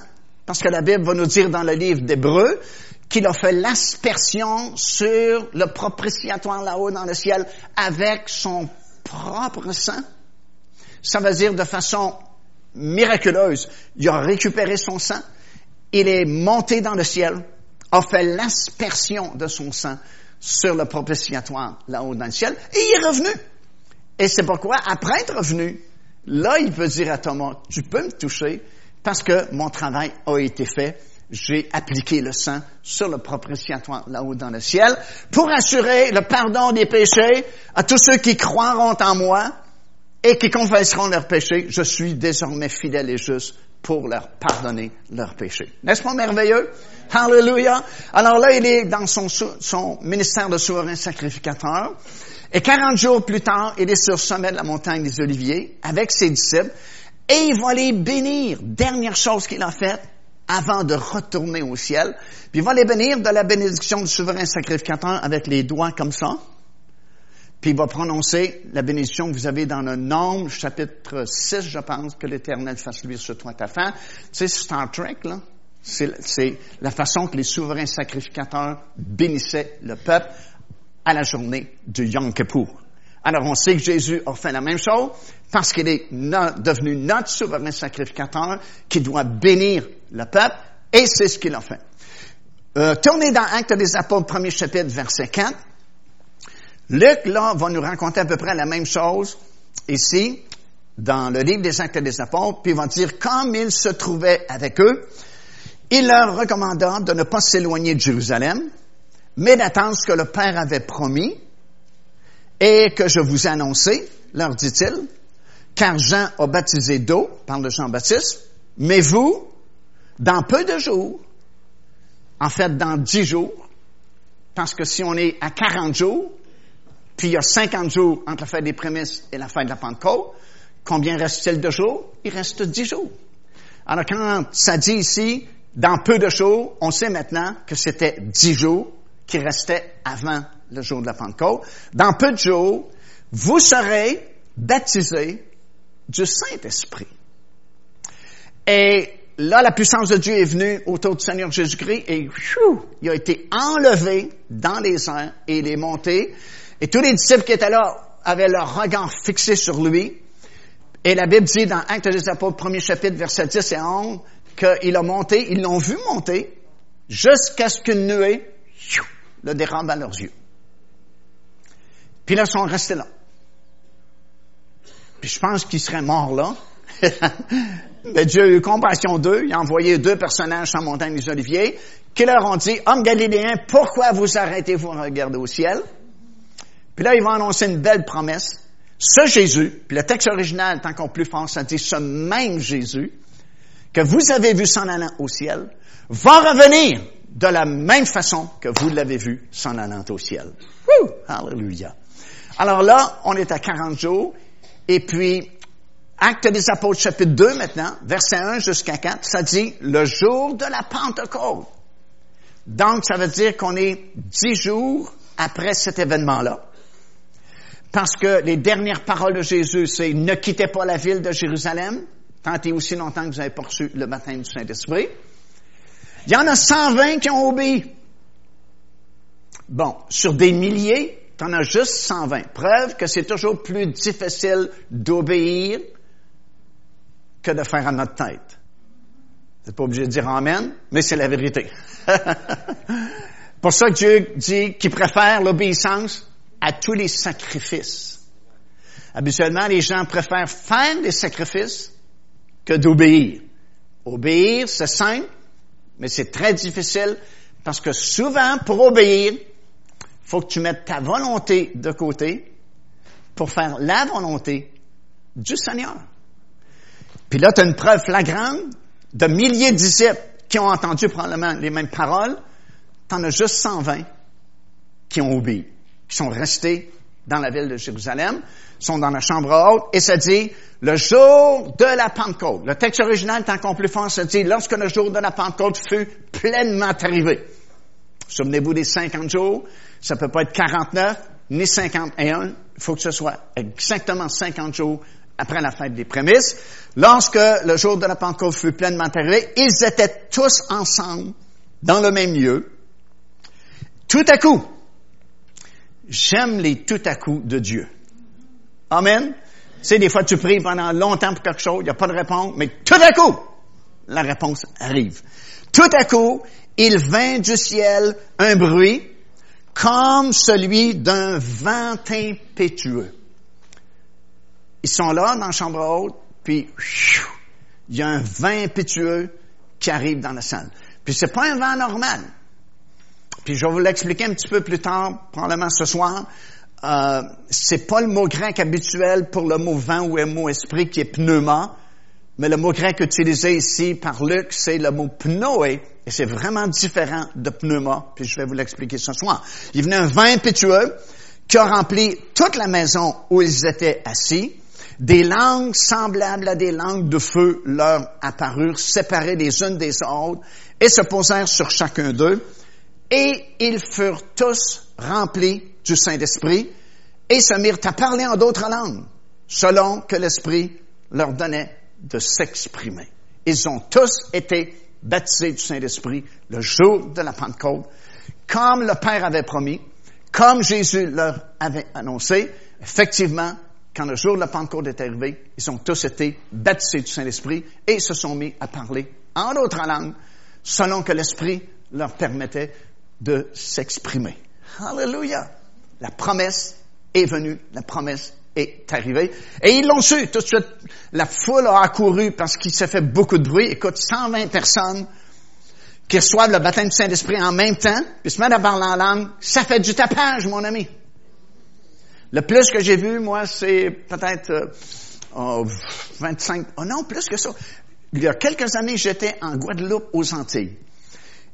Speaker 1: parce que la Bible va nous dire dans le livre d'Hébreu qu'il a fait l'aspersion sur le propitiatoire là-haut dans le ciel avec son propre sang. Ça veut dire de façon miraculeuse, il a récupéré son sang, il est monté dans le ciel, a fait l'aspersion de son sang sur le propitiatoire là-haut dans le ciel, et il est revenu. Et c'est pourquoi, après être revenu, là, il peut dire à Thomas, tu peux me toucher parce que mon travail a été fait. J'ai appliqué le sang sur le propitiatoire là-haut dans le ciel pour assurer le pardon des péchés à tous ceux qui croiront en moi et qui confesseront leurs péchés. Je suis désormais fidèle et juste pour leur pardonner leurs péchés. N'est-ce pas merveilleux? Hallelujah! Alors là, il est dans son, son ministère de souverain sacrificateur. Et 40 jours plus tard, il est sur le sommet de la montagne des Oliviers avec ses disciples et il va les bénir. Dernière chose qu'il a faite avant de retourner au ciel. Puis il va les bénir de la bénédiction du souverain sacrificateur avec les doigts comme ça. Puis il va prononcer la bénédiction que vous avez dans le Nombre, chapitre 6, je pense, que l'Éternel fasse luire sur toi ta fin. Tu sais, Star Trek, là, c'est la façon que les souverains sacrificateurs bénissaient le peuple à la journée du Yom. Alors, on sait que Jésus a fait la même chose parce qu'il est devenu notre souverain sacrificateur qui doit bénir le peuple et c'est ce qu'il a fait. Euh, tournez dans Actes des Apôtres, premier chapitre, verset 4. Luc, là, va nous raconter à peu près la même chose ici, dans le livre des Actes des Apôtres, puis il va dire, comme il se trouvait avec eux, il leur recommanda de ne pas s'éloigner de Jérusalem, mais d'attendre ce que le Père avait promis et que je vous ai annoncé, leur dit-il, car Jean a baptisé d'eau, parle de Jean-Baptiste, mais vous, dans peu de jours, en fait dans dix jours, parce que si on est à 40 jours, puis il y a 50 jours entre la fête des prémices et la fête de la Pentecôte, combien reste-t-il de jours? Il reste dix jours. Alors quand ça dit ici, dans peu de jours, on sait maintenant que c'était dix jours qui restait avant le jour de la Pentecôte. Dans peu de jours, vous serez baptisés du Saint-Esprit. Et là, la puissance de Dieu est venue autour du Seigneur Jésus-Christ et il a été enlevé dans les airs et il est monté. Et tous les disciples qui étaient là avaient leur regard fixé sur lui. Et la Bible dit dans Actes des Apôtres, premier chapitre, versets 10 et 11, qu'il a monté, ils l'ont vu monter jusqu'à ce qu'une nuée le dérampe à leurs yeux. Puis là, ils sont restés là. Puis je pense qu'ils seraient morts là. Mais Dieu a eu compassion d'eux. Il a envoyé deux personnages sur montagne des Oliviers qui leur ont dit, Hommes galiléens, pourquoi vous arrêtez-vous à regarder au ciel? Puis là, ils vont annoncer une belle promesse. Ce Jésus, puis le texte original est encore plus fort, ça dit ce même Jésus que vous avez vu s'en allant au ciel va revenir de la même façon que vous l'avez vu s'en allant au ciel. Woo! Alléluia. Alors là, on est à 40 jours, et puis Acte des Apôtres, chapitre 2 maintenant, verset 1 jusqu'à 4, ça dit le jour de la Pentecôte. Donc, ça veut dire qu'on est dix jours après cet événement-là. Parce que les dernières paroles de Jésus, c'est ne quittez pas la ville de Jérusalem, tant et aussi longtemps que vous avez poursu le baptême du Saint-Esprit. Il y en a 120 qui ont obéi. Bon, sur des milliers, tu en as juste 120. Preuve que c'est toujours plus difficile d'obéir que de faire à notre tête. N'êtes pas obligé de dire Amen, mais c'est la vérité. Pour ça que Dieu dit qu'il préfère l'obéissance à tous les sacrifices. Habituellement, les gens préfèrent faire des sacrifices que d'obéir. Obéir, c'est simple, mais c'est très difficile parce que souvent, pour obéir, faut que tu mettes ta volonté de côté pour faire la volonté du Seigneur. Puis là, tu as une preuve flagrante de milliers de disciples qui ont entendu probablement les mêmes paroles. Tu en as juste 120 qui ont obéi, qui sont restés dans la ville de Jérusalem, sont dans la chambre haute, et ça dit, le jour de la Pentecôte. Le texte original est encore plus fort, ça dit, lorsque le jour de la Pentecôte fut pleinement arrivé. Souvenez-vous des 50 jours, ça peut pas être 49, ni 51, il faut que ce soit exactement 50 jours après la fête des prémices, lorsque le jour de la Pentecôte fut pleinement arrivé, ils étaient tous ensemble dans le même lieu. Tout à coup, j'aime les tout à coup de Dieu. Amen. Tu sais, des fois, tu pries pendant longtemps pour quelque chose, il n'y a pas de réponse, mais tout à coup, la réponse arrive. Tout à coup, il vint du ciel un bruit comme celui d'un vent impétueux. Ils sont là dans la chambre haute, puis il y a un vent impétueux qui arrive dans la salle. Puis c'est pas un vent normal. Puis je vais vous l'expliquer un petit peu plus tard, probablement ce soir. Euh, c'est pas le mot grec habituel pour le mot vent ou le mot esprit qui est pneuma, mais le mot grec utilisé ici par Luc, c'est le mot pnoé, et c'est vraiment différent de pneuma, puis je vais vous l'expliquer ce soir. Il venait un vent impétueux qui a rempli toute la maison où ils étaient assis, des langues semblables à des langues de feu leur apparurent, séparées les unes des autres, et se posèrent sur chacun d'eux. Et ils furent tous remplis du Saint-Esprit, et se mirent à parler en d'autres langues, selon que l'Esprit leur donnait de s'exprimer. Ils ont tous été baptisés du Saint-Esprit le jour de la Pentecôte, comme le Père avait promis, comme Jésus leur avait annoncé. Effectivement, quand le jour de la Pentecôte est arrivé, ils ont tous été baptisés du Saint-Esprit et se sont mis à parler en d'autres langues selon que l'Esprit leur permettait de s'exprimer. Alléluia! La promesse est venue, la promesse est arrivée. Et ils l'ont su tout de suite. La foule a accouru parce qu'il s'est fait beaucoup de bruit. Écoute, 120 personnes qui reçoivent le baptême du Saint-Esprit en même temps, puis se mettent à parler en langue, ça fait du tapage, mon ami. Le plus que j'ai vu, moi, c'est peut-être 25, oh non, plus que ça. Il y a quelques années, j'étais en Guadeloupe aux Antilles.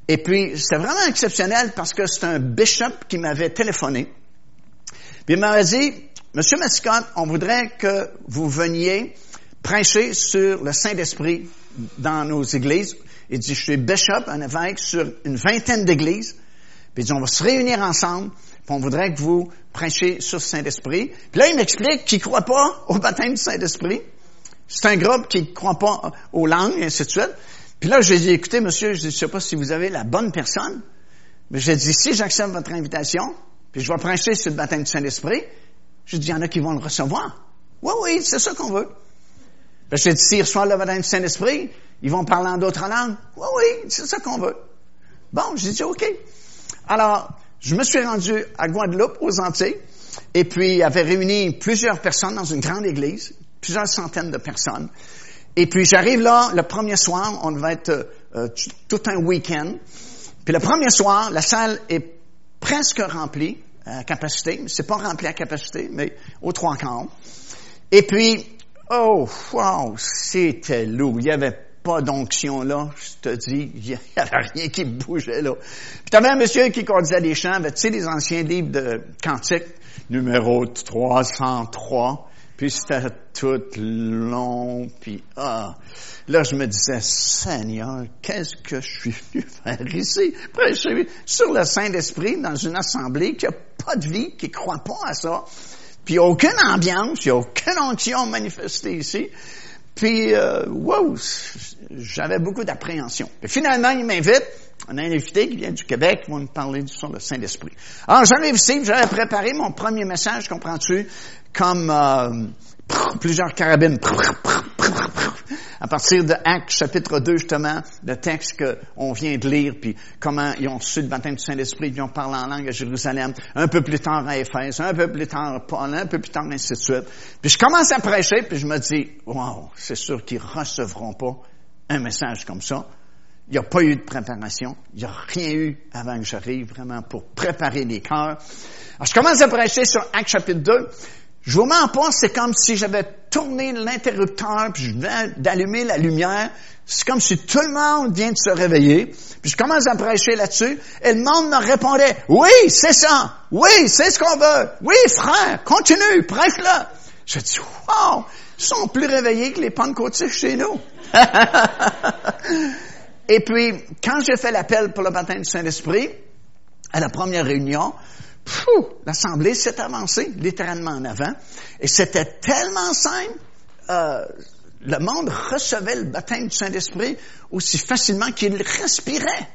Speaker 1: Et puis, c'était vraiment exceptionnel parce que c'est un bishop qui m'avait téléphoné. Puis il m'avait dit, Monsieur Mascotte, on voudrait que vous veniez prêcher sur le Saint-Esprit dans nos églises. Il dit, je suis bishop, un évêque, sur une vingtaine d'églises. Puis il dit, on va se réunir ensemble on voudrait que vous prêchiez sur le Saint-Esprit. Puis là, il m'explique qu'il ne croit pas au baptême du Saint-Esprit. C'est un groupe qui ne croit pas aux langues, et ainsi de suite. Puis là, j'ai dit, écoutez, monsieur, je ne sais pas si vous avez la bonne personne, mais j'ai dit, si j'accepte votre invitation, je vais prêcher sur le baptême du Saint-Esprit, j'ai dit, il y en a qui vont le recevoir. Oui, oui, c'est ça qu'on veut. Puis j'ai dit, s'ils reçoivent le baptême du Saint-Esprit, ils vont parler en d'autres langues. Oui, oui, c'est ça qu'on veut. Bon, j'ai dit, OK. Alors, je me suis rendu à Guadeloupe, aux Antilles, et puis avait réuni plusieurs personnes dans une grande église, plusieurs centaines de personnes. Et puis j'arrive là, le premier soir, on va être euh, tout un week-end. Puis le premier soir, la salle est presque remplie à capacité. C'est pas rempli à capacité, mais aux trois quarts. Et puis, oh, wow, c'était lourd. Il y avait pas d'onction là, je te dis, il y avait rien qui bougeait là. Puis t'avais un monsieur qui conduisait des chants, tu sais, des anciens livres de cantiques, numéro 303. Puis c'était tout long, puis ah. Là, je me disais, Seigneur, qu'est-ce que je suis venu faire ici? Prêcher sur le Saint-Esprit dans une assemblée qui a pas de vie, qui croit pas à ça. Puis aucune ambiance, il n'y a aucune onction manifestée ici. Puis, euh, wow, j'avais beaucoup d'appréhension. finalement, il m'invite. On a un invité qui vient du Québec, qui va nous parler du son le Saint-Esprit. Alors, j'arrive ici, j'avais préparé mon premier message, comprends-tu, comme euh, plusieurs carabines. À partir de Actes chapitre 2, justement, le texte qu'on vient de lire, puis comment ils ont reçu le baptême du Saint-Esprit, puis ils ont parlé en langue à Jérusalem, un peu plus tard à Éphèse, un peu plus tard à Paul, un peu plus tard, ainsi de suite. Puis je commence à prêcher, puis je me dis, wow, c'est sûr qu'ils recevront pas un message comme ça. Il n'y a pas eu de préparation. Il n'y a rien eu avant que j'arrive vraiment pour préparer les cœurs. Alors, je commence à prêcher sur Actes chapitre 2. Je vous mens pas, c'est comme si j'avais tourné l'interrupteur, puis je venais d'allumer la lumière. C'est comme si tout le monde vient de se réveiller. Puis je commence à prêcher là-dessus, et le monde me répondait, oui, c'est ça. Oui, c'est ce qu'on veut. Oui, frère, continue, prêche-le. Je dis, wow, sont plus réveillés que les pentecôtistes chez nous. et puis, quand j'ai fait l'appel pour le baptême du Saint-Esprit, à la première réunion, l'Assemblée s'est avancée littéralement en avant. Et c'était tellement simple. Euh, le monde recevait le baptême du Saint-Esprit aussi facilement qu'il respirait.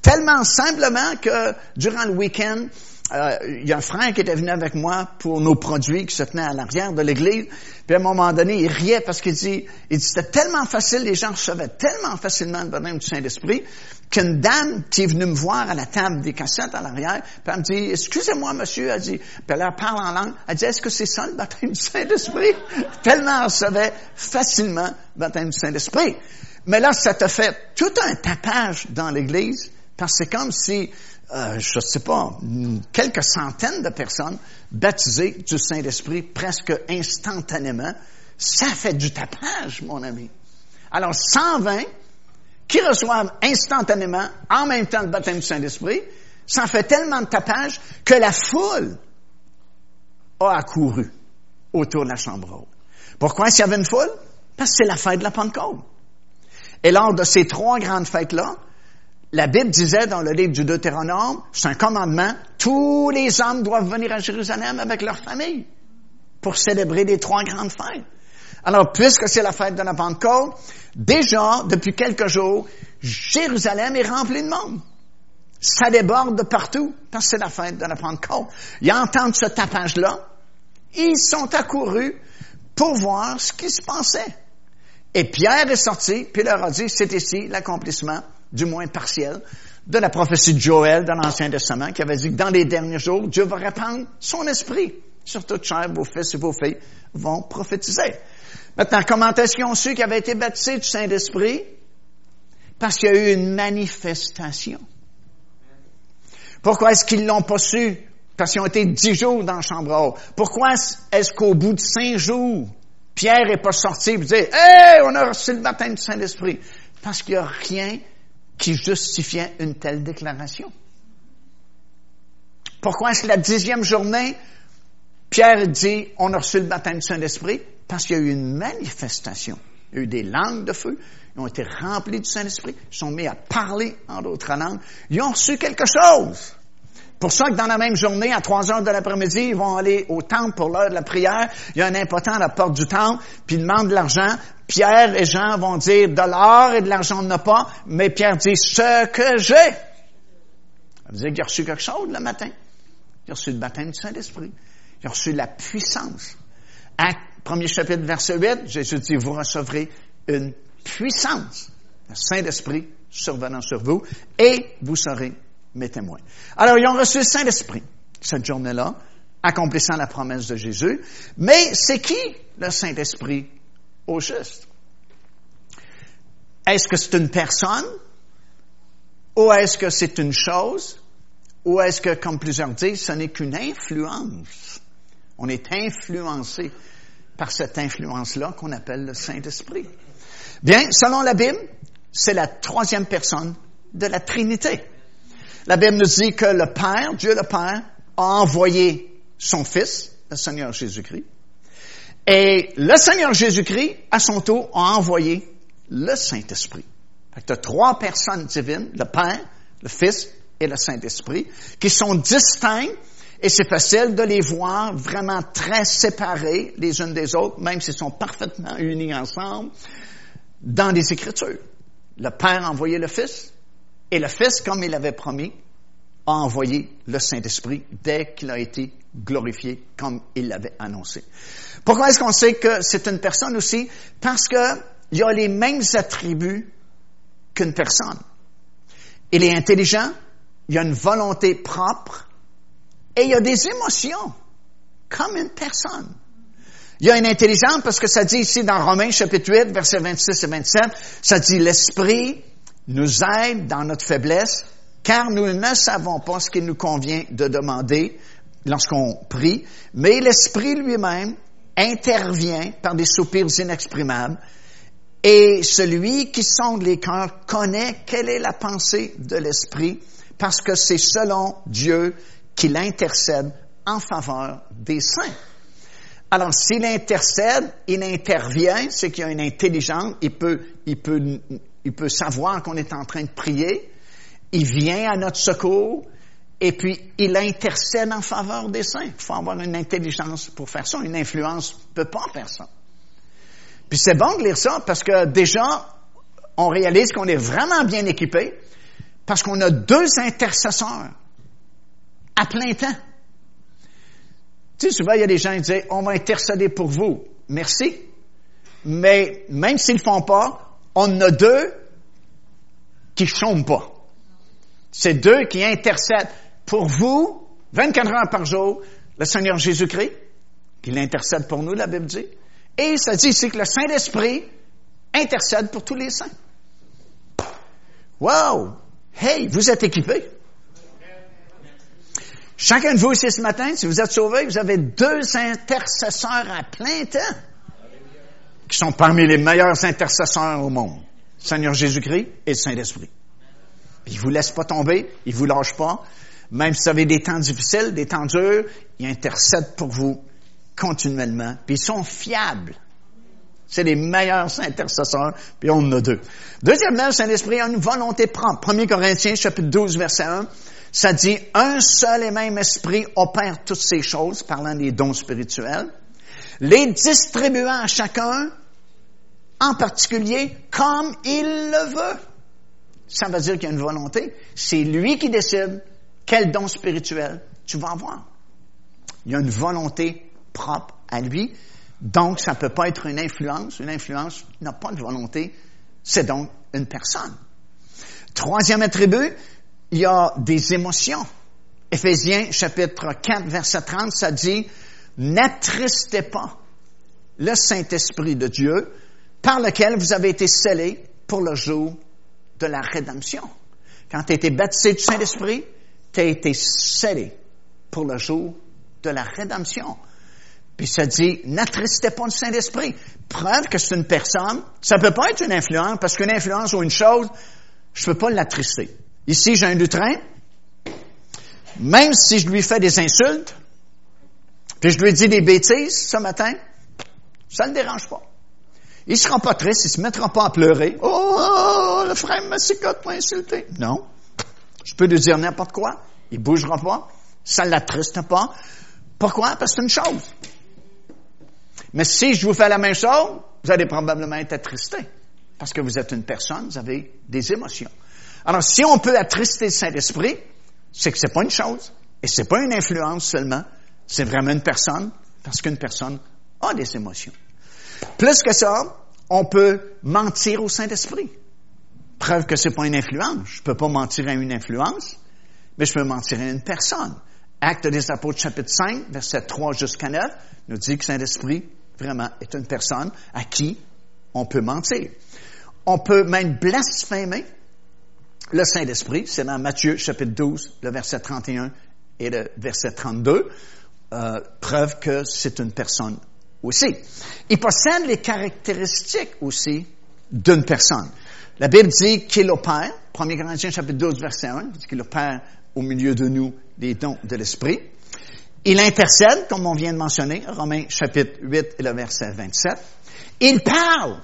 Speaker 1: Tellement simplement que durant le week-end, il y a un frère qui était venu avec moi pour nos produits qui se tenaient à l'arrière de l'église. Puis à un moment donné, il riait parce qu'il dit, il dit, c'était tellement facile, les gens recevaient tellement facilement le baptême du Saint-Esprit qu'une dame qui est venue me voir à la table des cassettes à l'arrière, puis elle me dit, excusez-moi, monsieur, elle dit, puis elle parle en langue, elle dit, est-ce que c'est ça le baptême du Saint-Esprit? tellement elle recevait facilement le baptême du Saint-Esprit. Mais là, ça te fait tout un tapage dans l'église, parce que c'est comme si euh, je ne sais pas, quelques centaines de personnes baptisées du Saint-Esprit presque instantanément. Ça fait du tapage, mon ami. Alors, 120 qui reçoivent instantanément, en même temps, le baptême du Saint-Esprit, ça fait tellement de tapage que la foule a accouru autour de la chambre haute. Pourquoi? S'il y avait une foule? Parce que c'est la fête de la Pentecôte. Et lors de ces trois grandes fêtes-là, la Bible disait dans le livre du Deutéronome, c'est un commandement, tous les hommes doivent venir à Jérusalem avec leur famille pour célébrer les trois grandes fêtes. Alors, puisque c'est la fête de la Pentecôte, déjà, depuis quelques jours, Jérusalem est remplie de monde. Ça déborde de partout, parce que c'est la fête de la Pentecôte. Ils entendent ce tapage-là, ils sont accourus pour voir ce qui se passait. Et Pierre est sorti, puis leur a dit, c'est ici l'accomplissement du moins partiel, de la prophétie de Joël dans l'Ancien Testament qui avait dit que dans les derniers jours, Dieu va répandre son esprit sur toute chair, vos fils et vos filles vont prophétiser. Maintenant, comment est-ce qu'ils ont su qu'ils avaient été baptisés du Saint-Esprit? Parce qu'il y a eu une manifestation. Pourquoi est-ce qu'ils l'ont pas su? Parce qu'ils ont été dix jours dans la chambre haute. Pourquoi est-ce qu'au bout de cinq jours, Pierre est pas sorti et dit, Hey, on a reçu le baptême du Saint-Esprit? Parce qu'il n'y a rien qui justifiait une telle déclaration. Pourquoi est-ce que la dixième journée, Pierre dit, on a reçu le baptême du Saint-Esprit? Parce qu'il y a eu une manifestation. Il y a eu des langues de feu. Ils ont été remplis du Saint-Esprit. Ils sont mis à parler en d'autres langues. Ils ont reçu quelque chose. Pour ça que dans la même journée, à 3 heures de l'après-midi, ils vont aller au temple pour l'heure de la prière. Il y a un impotent à la porte du temple, puis il demande de l'argent Pierre et Jean vont dire, de l'or et de l'argent on n'a pas, mais Pierre dit, ce que j'ai. Ça veut dire qu'il a reçu quelque chose le matin. Il a reçu le baptême du Saint-Esprit. Il a reçu la puissance. Acte, premier chapitre, verset 8, Jésus dit, vous recevrez une puissance. Le Saint-Esprit survenant sur vous et vous serez mes témoins. Alors, ils ont reçu le Saint-Esprit cette journée-là, accomplissant la promesse de Jésus. Mais c'est qui le Saint-Esprit au juste? Est-ce que c'est une personne? Ou est-ce que c'est une chose? Ou est-ce que, comme plusieurs disent, ce n'est qu'une influence? On est influencé par cette influence-là qu'on appelle le Saint-Esprit. Bien, selon la Bible, c'est la troisième personne de la Trinité. La Bible nous dit que le Père, Dieu le Père, a envoyé son Fils, le Seigneur Jésus-Christ. Et le Seigneur Jésus-Christ, à son tour, a envoyé le Saint-Esprit. Tu as trois personnes divines, le Père, le Fils et le Saint-Esprit, qui sont distincts et c'est facile de les voir vraiment très séparés les unes des autres, même s'ils sont parfaitement unis ensemble dans les Écritures. Le Père a envoyé le Fils, et le Fils, comme il avait promis, a envoyé le Saint-Esprit dès qu'il a été glorifié comme il l'avait annoncé. Pourquoi est-ce qu'on sait que c'est une personne aussi? Parce qu'il a les mêmes attributs qu'une personne. Il est intelligent, il a une volonté propre et il a des émotions comme une personne. Il y a une intelligence parce que ça dit ici dans Romains chapitre 8, versets 26 et 27, ça dit l'esprit nous aide dans notre faiblesse car nous ne savons pas ce qu'il nous convient de demander lorsqu'on prie, mais l'esprit lui-même intervient par des soupirs inexprimables et celui qui sonde les cœurs connaît quelle est la pensée de l'esprit parce que c'est selon Dieu qu'il intercède en faveur des saints. Alors, s'il intercède, il intervient, c'est qu'il y a une intelligence, il peut, il peut, il peut savoir qu'on est en train de prier, il vient à notre secours, et puis il intercède en faveur des saints. Il faut avoir une intelligence pour faire ça, une influence peut pas faire ça. Puis c'est bon de lire ça parce que déjà, on réalise qu'on est vraiment bien équipé parce qu'on a deux intercesseurs à plein temps. Tu sais, souvent, il y a des gens qui disent, on va intercéder pour vous. Merci. Mais même s'ils ne font pas, on en a deux qui ne pas. C'est deux qui intercèdent pour vous, 24 heures par jour, le Seigneur Jésus-Christ, qui l'intercède pour nous, la Bible dit. Et ça dit ici que le Saint-Esprit intercède pour tous les saints. Wow! Hey, vous êtes équipés. Chacun de vous ici ce matin, si vous êtes sauvés, vous avez deux intercesseurs à plein temps qui sont parmi les meilleurs intercesseurs au monde. Seigneur Jésus-Christ et le Saint-Esprit. Il vous laisse pas tomber, il vous lâche pas. Même si vous avez des temps difficiles, des temps durs, il intercède pour vous continuellement. Puis ils sont fiables. C'est les meilleurs intercesseurs, puis on en a deux. Deuxièmement, le Saint-Esprit a une volonté propre. 1 Corinthiens, chapitre 12, verset 1. Ça dit, un seul et même esprit opère toutes ces choses, parlant des dons spirituels, les distribuant à chacun, en particulier, comme il le veut. Ça veut dire qu'il y a une volonté. C'est lui qui décide quel don spirituel tu vas avoir? Il y a une volonté propre à lui. Donc, ça ne peut pas être une influence. Une influence n'a pas de volonté. C'est donc une personne. Troisième attribut, il y a des émotions. Éphésiens chapitre 4 verset 30, ça dit, n'attristez pas le Saint-Esprit de Dieu par lequel vous avez été scellés pour le jour de la rédemption. Quand tu as été baptisé du Saint-Esprit, tu as été scellé pour le jour de la rédemption. Puis ça dit, n'attristez pas le Saint-Esprit. Preuve que c'est une personne, ça peut pas être une influence, parce qu'une influence ou une chose, je peux pas l'attrister. Ici, j'ai un lutrin. Même si je lui fais des insultes, puis je lui dis des bêtises ce matin, ça ne le dérange pas. Il ne sera pas triste, il ne se mettra pas à pleurer. Oh, le frère Massicotte m'a insulté. Non. Je peux lui dire n'importe quoi. Il bougera pas. Ça ne l'attriste pas. Pourquoi? Parce que c'est une chose. Mais si je vous fais la même chose, vous allez probablement être attristé. Parce que vous êtes une personne, vous avez des émotions. Alors, si on peut attrister le Saint-Esprit, c'est que c'est pas une chose. Et c'est pas une influence seulement. C'est vraiment une personne. Parce qu'une personne a des émotions. Plus que ça, on peut mentir au Saint-Esprit. Preuve que c'est pas une influence. Je peux pas mentir à une influence, mais je peux mentir à une personne. Acte des Apôtres, chapitre 5, verset 3 jusqu'à 9, nous dit que Saint-Esprit, vraiment, est une personne à qui on peut mentir. On peut même blasphémer le Saint-Esprit. C'est dans Matthieu, chapitre 12, le verset 31 et le verset 32. Euh, preuve que c'est une personne aussi. Il possède les caractéristiques aussi d'une personne. La Bible dit qu'il opère, 1 Corinthiens chapitre 12, verset 1, dit qu'il opère au milieu de nous des dons de l'Esprit. Il intercède, comme on vient de mentionner, Romains chapitre 8 et le verset 27. Il parle.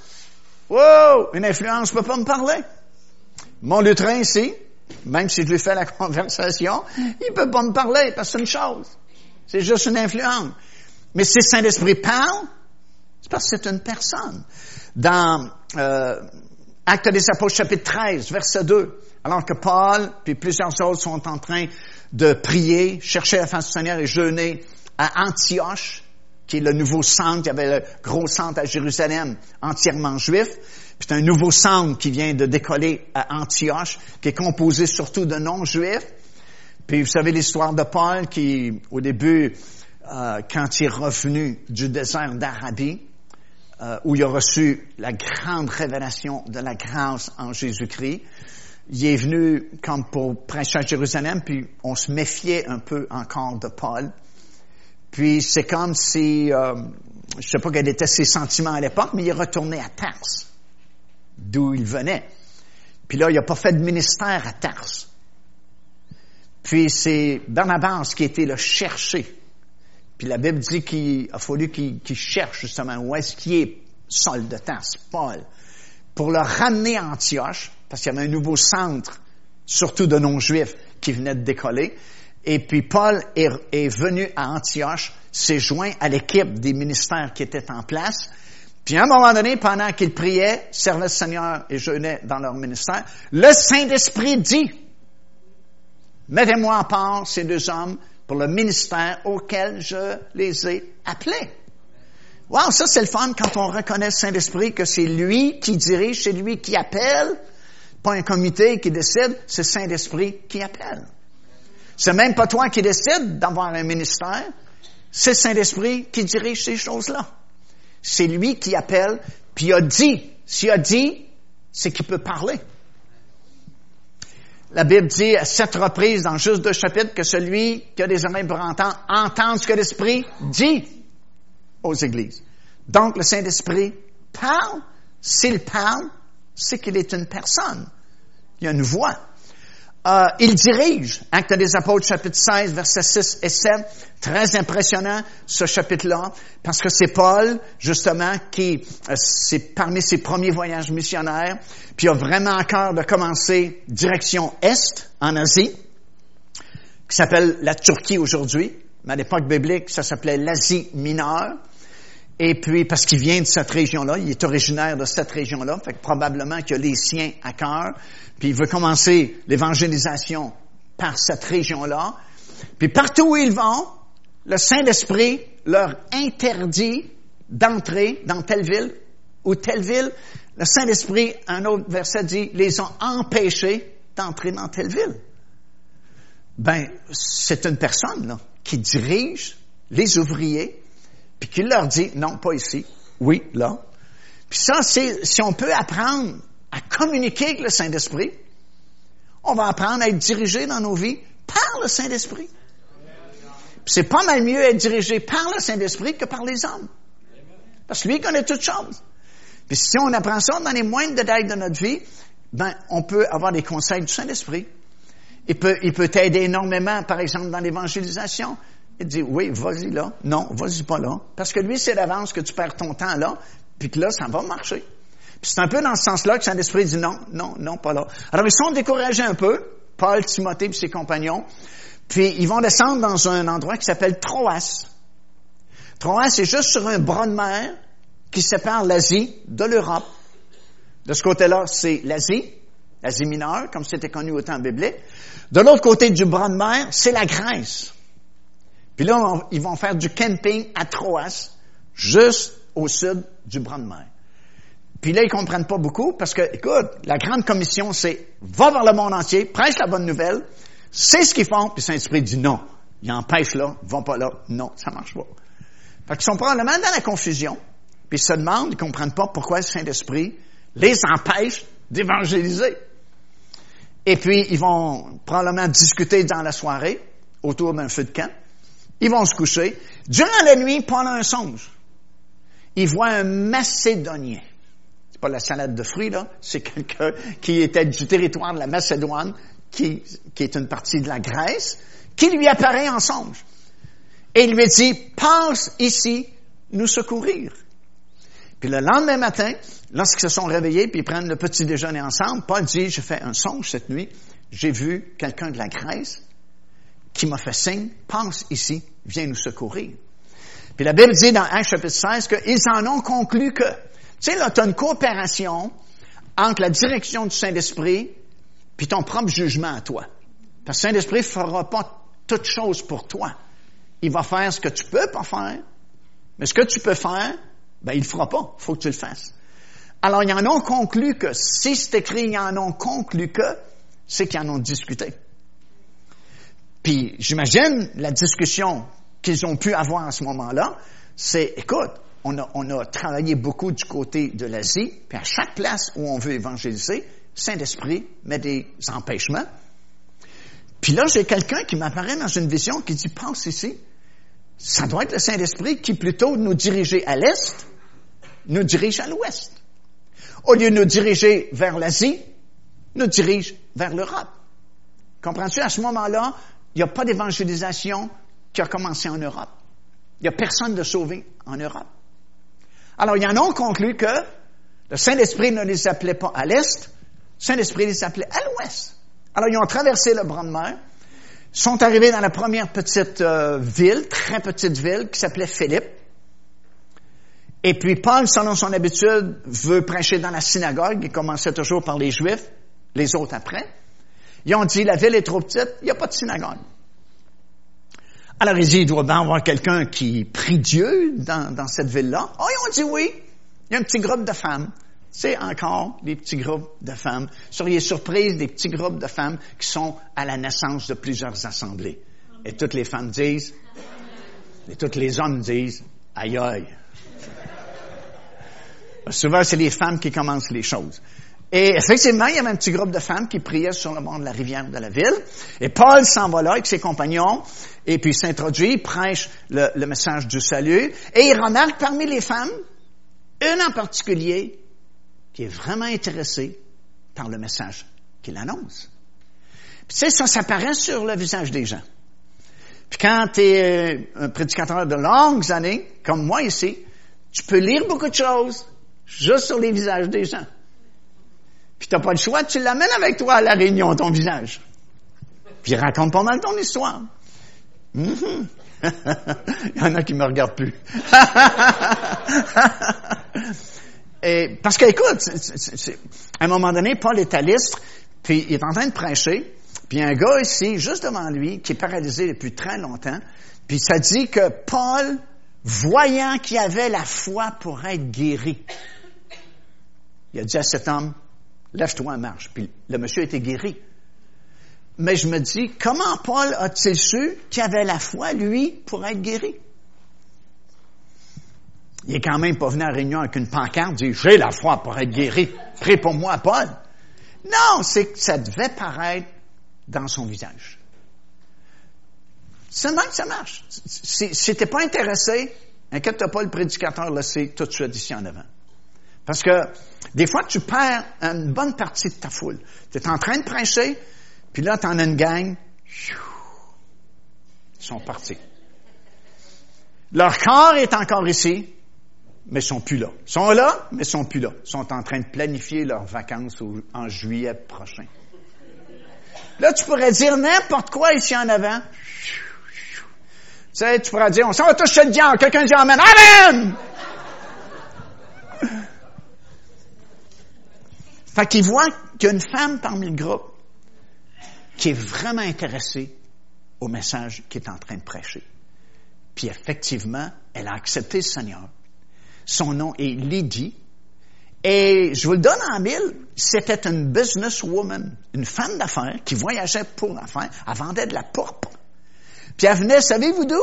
Speaker 1: Wow! Une influence ne peut pas me parler. Mon lutrin ici, même si je lui fais la conversation, il peut pas me parler parce que c'est une chose. C'est juste une influence. Mais si Saint-Esprit parle, c'est parce que c'est une personne. Dans euh, Acte des Apôtres, chapitre 13, verset 2. Alors que Paul, puis plusieurs autres sont en train de prier, chercher la face du Seigneur et jeûner à Antioche, qui est le nouveau centre. Il y avait le gros centre à Jérusalem, entièrement juif. Puis c'est un nouveau centre qui vient de décoller à Antioche, qui est composé surtout de non-juifs. Puis vous savez l'histoire de Paul qui, au début, euh, quand il est revenu du désert d'Arabie, euh, où il a reçu la grande révélation de la grâce en Jésus-Christ. Il est venu comme pour prêcher à Jérusalem, puis on se méfiait un peu encore de Paul. Puis c'est comme si, euh, je sais pas quels étaient ses sentiments à l'époque, mais il est retourné à Tarse, d'où il venait. Puis là, il n'a pas fait de ministère à Tarse. Puis c'est Barnabas qui été le chercher puis la Bible dit qu'il a fallu qu'il cherche justement où est-ce qu'il est Saul de Paul, pour le ramener à Antioche, parce qu'il y avait un nouveau centre, surtout de non-juifs, qui venait de décoller. Et puis Paul est, venu à Antioche, s'est joint à l'équipe des ministères qui étaient en place. Puis à un moment donné, pendant qu'il priait, servait le Seigneur et jeûnait dans leur ministère, le Saint-Esprit dit, mettez-moi à part ces deux hommes, pour le ministère auquel je les ai appelés. Wow, ça c'est le fun quand on reconnaît Saint-Esprit que c'est lui qui dirige, c'est lui qui appelle, pas un comité qui décide, c'est Saint-Esprit qui appelle. C'est même pas toi qui décide d'avoir un ministère, c'est Saint-Esprit qui dirige ces choses-là. C'est lui qui appelle, puis il a dit. S'il a dit, c'est qu'il peut parler. La Bible dit à sept reprises dans juste deux chapitres que celui qui a des oreilles pour entendre, entend ce que l'Esprit dit aux églises. Donc le Saint-Esprit parle. S'il parle, c'est qu'il est une personne. Il y a une voix. Euh, il dirige. Acte des Apôtres, chapitre 16, versets 6 et 7. Très impressionnant, ce chapitre-là, parce que c'est Paul, justement, qui, euh, c'est parmi ses premiers voyages missionnaires, puis il a vraiment à cœur de commencer direction Est, en Asie, qui s'appelle la Turquie aujourd'hui. Mais à l'époque biblique, ça s'appelait l'Asie mineure. Et puis, parce qu'il vient de cette région-là, il est originaire de cette région-là, fait que probablement qu'il a les siens à cœur, puis il veut commencer l'évangélisation par cette région-là. Puis partout où ils vont, le Saint-Esprit leur interdit d'entrer dans telle ville ou telle ville. Le Saint-Esprit, un autre verset dit, les ont empêchés d'entrer dans telle ville. Ben, c'est une personne là, qui dirige les ouvriers puis qu'il leur dit, non, pas ici, oui, là. Puis ça, c'est, si on peut apprendre à communiquer avec le Saint-Esprit, on va apprendre à être dirigé dans nos vies par le Saint-Esprit. c'est pas mal mieux être dirigé par le Saint-Esprit que par les hommes. Parce que lui, connaît toutes choses. Puis si on apprend ça dans les moindres détails de notre vie, ben, on peut avoir des conseils du Saint-Esprit. Il peut, il peut t'aider énormément, par exemple, dans l'évangélisation. Il dit, oui, vas-y là. Non, vas-y pas là. Parce que lui, c'est d'avance que tu perds ton temps là, puis que là, ça va marcher. Puis c'est un peu dans ce sens-là que Saint-Esprit dit non, non, non, pas là. Alors, ils sont découragés un peu, Paul, Timothée et ses compagnons, puis ils vont descendre dans un endroit qui s'appelle Troas. Troas, c'est juste sur un bras de mer qui sépare l'Asie de l'Europe. De ce côté-là, c'est l'Asie, l'Asie mineure, comme c'était connu au temps biblique. De l'autre côté du bras de mer, c'est la Grèce. Puis là, ils vont faire du camping à Troas, juste au sud du bras de mer. Puis là, ils comprennent pas beaucoup parce que, écoute, la grande commission, c'est va vers le monde entier, prêche la bonne nouvelle, c'est ce qu'ils font, puis Saint-Esprit dit non. Ils empêchent là, ils vont pas là. Non, ça marche pas. Fait qu'ils sont probablement dans la confusion, puis ils se demandent, ils comprennent pas pourquoi Saint-Esprit les empêche d'évangéliser. Et puis, ils vont probablement discuter dans la soirée, autour d'un feu de camp. Ils vont se coucher. Durant la nuit, pendant un songe, ils voient un Macédonien pas la salade de fruits, là. C'est quelqu'un qui était du territoire de la Macédoine, qui, qui est une partie de la Grèce, qui lui apparaît en songe. Et il lui dit, passe ici nous secourir. Puis le lendemain matin, lorsqu'ils se sont réveillés puis ils prennent le petit déjeuner ensemble, Paul dit, j'ai fait un songe cette nuit, j'ai vu quelqu'un de la Grèce qui m'a fait signe, passe ici, viens nous secourir. Puis la Bible dit dans Actes chapitre 16 qu'ils en ont conclu que tu sais, là, tu as une coopération entre la direction du Saint-Esprit puis ton propre jugement à toi. Parce que le Saint-Esprit ne fera pas toute chose pour toi. Il va faire ce que tu peux pas faire, mais ce que tu peux faire, ben, il le fera pas. Il faut que tu le fasses. Alors, ils en ont conclu que, si c'est écrit, ils en ont conclu que, c'est qu'ils en ont discuté. Puis, j'imagine, la discussion qu'ils ont pu avoir à ce moment-là, c'est, écoute, on a, travaillé beaucoup du côté de l'Asie, puis à chaque place où on veut évangéliser, Saint-Esprit met des empêchements. Puis là, j'ai quelqu'un qui m'apparaît dans une vision qui dit, pense ici, ça doit être le Saint-Esprit qui, plutôt nous diriger à l'Est, nous dirige à l'Ouest. Au lieu de nous diriger vers l'Asie, nous dirige vers l'Europe. Comprends-tu? À ce moment-là, il n'y a pas d'évangélisation qui a commencé en Europe. Il n'y a personne de sauvé en Europe. Alors, ils en ont conclu que le Saint-Esprit ne les appelait pas à l'Est, le Saint-Esprit les appelait à l'Ouest. Alors, ils ont traversé le bras de sont arrivés dans la première petite euh, ville, très petite ville, qui s'appelait Philippe. Et puis, Paul, selon son habitude, veut prêcher dans la synagogue. Il commençait toujours par les Juifs, les autres après. Ils ont dit, la ville est trop petite, il n'y a pas de synagogue. Alors il dit, il doit bien avoir quelqu'un qui prie Dieu dans, dans cette ville-là? Oh, ils ont dit oui. Il y a un petit groupe de femmes. C'est encore des petits groupes de femmes. Seriez surprise des petits groupes de femmes qui sont à la naissance de plusieurs assemblées. Et toutes les femmes disent, et tous les hommes disent, aïe aïe. Souvent, c'est les femmes qui commencent les choses. Et effectivement, il y avait un petit groupe de femmes qui priaient sur le bord de la rivière de la ville. Et Paul s'en va là avec ses compagnons, et puis s'introduit, prêche le, message du salut, et il remarque parmi les femmes, une en particulier, qui est vraiment intéressée par le message qu'il annonce. Puis, tu sais, ça s'apparaît sur le visage des gens. Puis quand tu es euh, un prédicateur de longues années, comme moi ici, tu peux lire beaucoup de choses juste sur les visages des gens. Puis t'as pas le choix, tu l'amènes avec toi à la réunion, ton visage. Puis raconte pas mal ton histoire. Mm-hmm. Il y en a qui me regardent plus. Et, parce que, écoute, à un moment donné, Paul est à l'Istre, puis il est en train de prêcher, puis il y a un gars ici, juste devant lui, qui est paralysé depuis très longtemps, puis ça dit que Paul, voyant qu'il avait la foi pour être guéri, il a dit à cet homme, lève-toi marche. Puis le monsieur a guéri. Mais je me dis, comment Paul a-t-il su qu'il avait la foi, lui, pour être guéri? Il est quand même pas venu à réunion avec une pancarte, dit, j'ai la foi pour être guéri. Prie pour moi, Paul. Non, c'est que ça devait paraître dans son visage. C'est même que ça marche. Si t'es pas intéressé, inquiète-toi pas, le prédicateur le sait tout de suite ici en avant. Parce que des fois, tu perds une bonne partie de ta foule. Tu es en train de prêcher, puis là, tu en as une gang. Ils sont partis. Leur corps est encore ici, mais ils sont plus là. Ils sont là, mais ils sont plus là. Ils sont en train de planifier leurs vacances en juillet prochain. Là, tu pourrais dire n'importe quoi ici en avant. Tu sais, tu pourrais dire, on s'en va tous chez le diable. Quelqu'un dit Amen. Amen! Fait qu'il voit qu'il y a une femme parmi le groupe qui est vraiment intéressée au message qu'il est en train de prêcher. Puis effectivement, elle a accepté le Seigneur. Son nom est Lydie. Et je vous le donne en mille, c'était une businesswoman, une femme d'affaires qui voyageait pour l'affaire. Elle vendait de la pourpre. Puis elle venait, savez-vous d'où?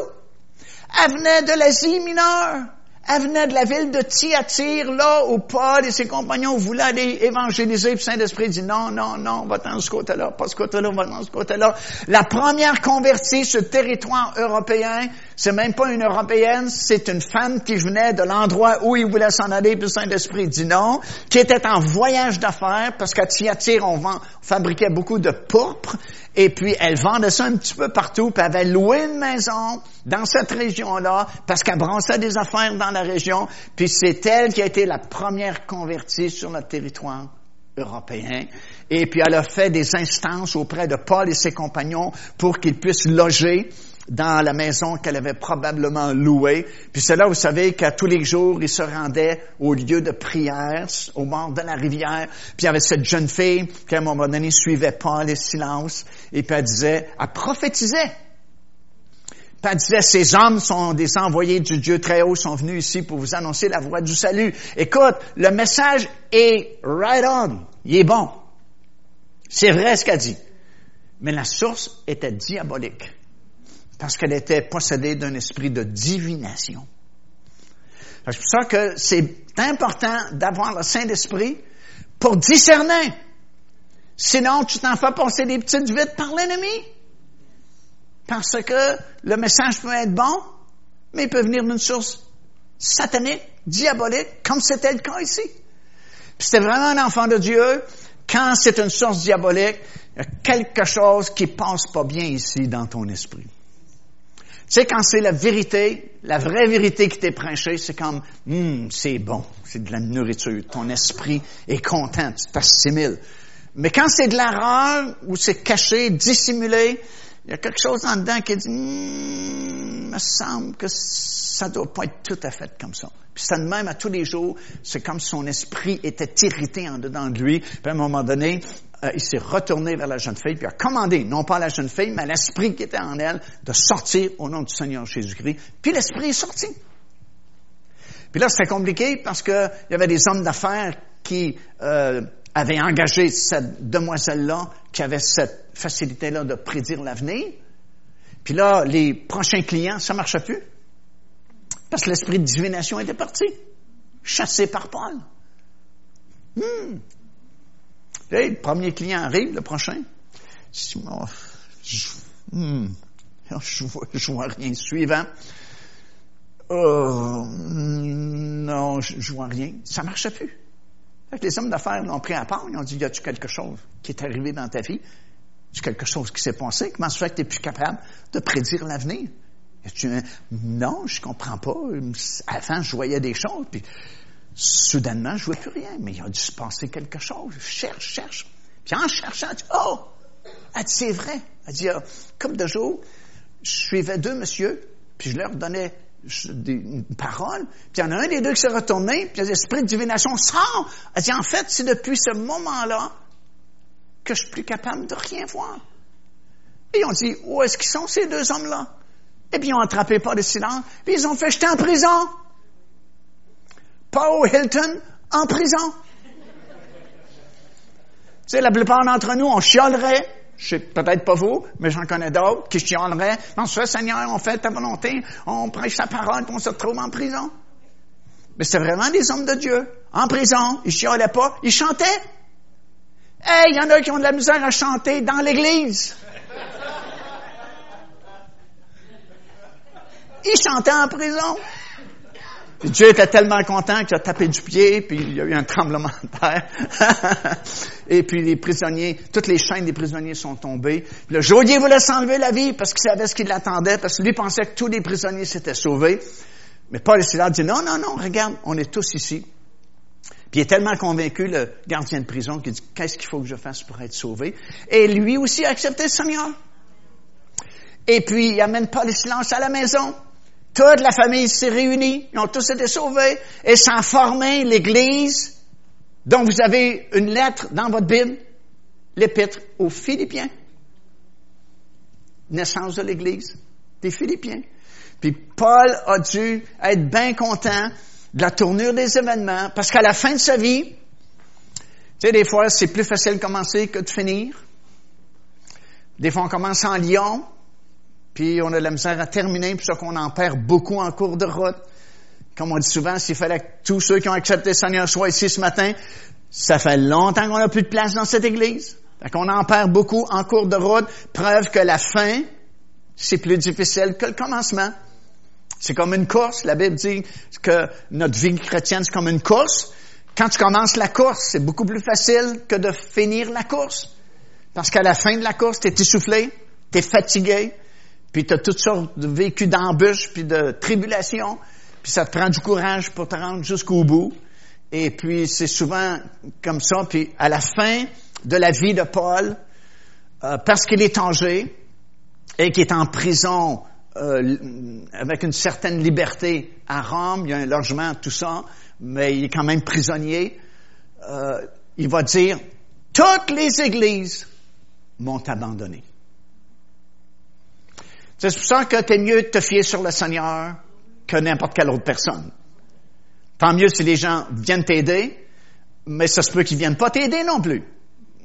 Speaker 1: Elle venait de l'Asie mineure. Elle venait de la ville de Thyatire, là où Paul et ses compagnons voulaient aller évangéliser. Puis Saint-Esprit dit non, non, non, on va dans ce côté-là, pas ce côté-là, on va dans ce côté-là. La première convertie sur le territoire européen, c'est même pas une Européenne, c'est une femme qui venait de l'endroit où il voulait s'en aller, puis Saint-Esprit dit non, qui était en voyage d'affaires, parce qu'à Thyatire, on, vend, fabriquait beaucoup de pourpre, et puis elle vendait ça un petit peu partout, puis elle avait loué une maison dans cette région-là, parce qu'elle branchait des affaires dans la région, puis c'est elle qui a été la première convertie sur notre territoire européen. Et puis elle a fait des instances auprès de Paul et ses compagnons pour qu'ils puissent loger dans la maison qu'elle avait probablement louée. Puis c'est là, vous savez, qu'à tous les jours, il se rendait au lieu de prière, au bord de la rivière. Puis il y avait cette jeune fille qui, à un moment donné, suivait pas les silences. Et puis elle disait, elle prophétisait. Puis elle disait, ces hommes sont des envoyés du Dieu très haut, sont venus ici pour vous annoncer la voie du salut. Écoute, le message est right on. Il est bon. C'est vrai ce qu'elle dit. Mais la source était diabolique parce qu'elle était possédée d'un esprit de divination. C'est pour ça que c'est important d'avoir le Saint-Esprit pour discerner. Sinon, tu t'en fais passer des petites vites par l'ennemi. Parce que le message peut être bon, mais il peut venir d'une source satanique, diabolique, comme c'était le cas ici. Puis c'était vraiment un enfant de Dieu. Quand c'est une source diabolique, il y a quelque chose qui passe pas bien ici dans ton esprit. Sais, quand c'est la vérité, la vraie vérité qui t'est prêchée, c'est comme, hum, c'est bon, c'est de la nourriture. Ton esprit est content, tu t'assimiles. Mais quand c'est de l'erreur, ou c'est caché, dissimulé, il y a quelque chose en dedans qui dit, hum, me semble que ça doit pas être tout à fait comme ça. Puis ça de même à tous les jours, c'est comme son esprit était irrité en dedans de lui. Puis à un moment donné, euh, il s'est retourné vers la jeune fille, puis a commandé, non pas la jeune fille, mais l'esprit qui était en elle, de sortir au nom du Seigneur Jésus-Christ. Puis l'esprit est sorti. Puis là, c'était compliqué parce qu'il y avait des hommes d'affaires qui euh, avaient engagé cette demoiselle-là, qui avait cette facilité-là de prédire l'avenir. Puis là, les prochains clients, ça marchait plus. Parce que l'esprit de divination était parti, chassé par Paul. Hmm le premier client arrive, le prochain. Je, hmm, je, vois, rien. Suivant. Oh, non, je, je vois rien. Ça marchait plus. les hommes d'affaires l'ont pris à part. Ils ont dit, y a-tu quelque chose qui est arrivé dans ta vie? Y a quelque chose qui s'est passé? Comment se fait que tu n'es plus capable de prédire l'avenir? Non, je comprends pas. Avant, je voyais des choses, Soudainement, je ne vois plus rien, mais il a dû se passer quelque chose. Je cherche, cherche. Puis en cherchant, elle dit, oh! Elle dit, c'est vrai. Elle dit, comme de jour, je suivais deux messieurs, puis je leur donnais une parole, puis il y en a un des deux qui s'est retourné, puis l'esprit de divination sort. Elle dit, en fait, c'est depuis ce moment-là que je suis plus capable de rien voir. Et ils ont dit, où est-ce qu'ils sont, ces deux hommes-là? Et puis ils ont attrapé pas de silence, puis ils ont fait jeter en prison. Paul Hilton en prison. Tu sais, la plupart d'entre nous, on chialerait. Je sais peut-être pas vous, mais j'en connais d'autres qui chialeraient. Non, ce Seigneur, on fait ta volonté, on prêche sa parole, puis on se retrouve en prison. Mais c'est vraiment des hommes de Dieu. En prison, ils chialaient pas, ils chantaient. Hey, il y en a qui ont de la misère à chanter dans l'église. Ils chantaient en prison. Dieu était tellement content qu'il a tapé du pied, puis il y a eu un tremblement de terre. et puis les prisonniers, toutes les chaînes des prisonniers sont tombées. le geôlier voulait s'enlever la vie parce qu'il savait ce qui l'attendait, parce que lui pensait que tous les prisonniers s'étaient sauvés. Mais Paul et Silas dit, non, non, non, regarde, on est tous ici. Puis il est tellement convaincu, le gardien de prison, qu'il dit, qu'est-ce qu'il faut que je fasse pour être sauvé? Et lui aussi a accepté le Seigneur. Et puis il amène Paul et Silas à la maison. Toute la famille s'est réunie, ils ont tous été sauvés, et a formé l'Église Donc, vous avez une lettre dans votre Bible, l'épître aux Philippiens. Naissance de l'Église des Philippiens. Puis Paul a dû être bien content de la tournure des événements, parce qu'à la fin de sa vie, tu sais, des fois, c'est plus facile de commencer que de finir. Des fois, on commence en Lyon, puis on a la misère à terminer, puis ça qu'on en perd beaucoup en cours de route. Comme on dit souvent, s'il fallait que tous ceux qui ont accepté le Seigneur soient ici ce matin, ça fait longtemps qu'on n'a plus de place dans cette église. Fait qu'on en perd beaucoup en cours de route. Preuve que la fin, c'est plus difficile que le commencement. C'est comme une course. La Bible dit que notre vie chrétienne, c'est comme une course. Quand tu commences la course, c'est beaucoup plus facile que de finir la course. Parce qu'à la fin de la course, tu es essoufflé, tu es fatigué, puis tu as toutes sortes de vécus d'embûches, puis de tribulations, puis ça te prend du courage pour te rendre jusqu'au bout. Et puis c'est souvent comme ça. Puis à la fin de la vie de Paul, euh, parce qu'il est âgé et qu'il est en prison euh, avec une certaine liberté à Rome, il y a un logement, tout ça, mais il est quand même prisonnier. Euh, il va dire, toutes les églises m'ont abandonné. C'est pour ça que es mieux de te fier sur le Seigneur que n'importe quelle autre personne. Tant mieux si les gens viennent t'aider, mais ça se peut qu'ils viennent pas t'aider non plus.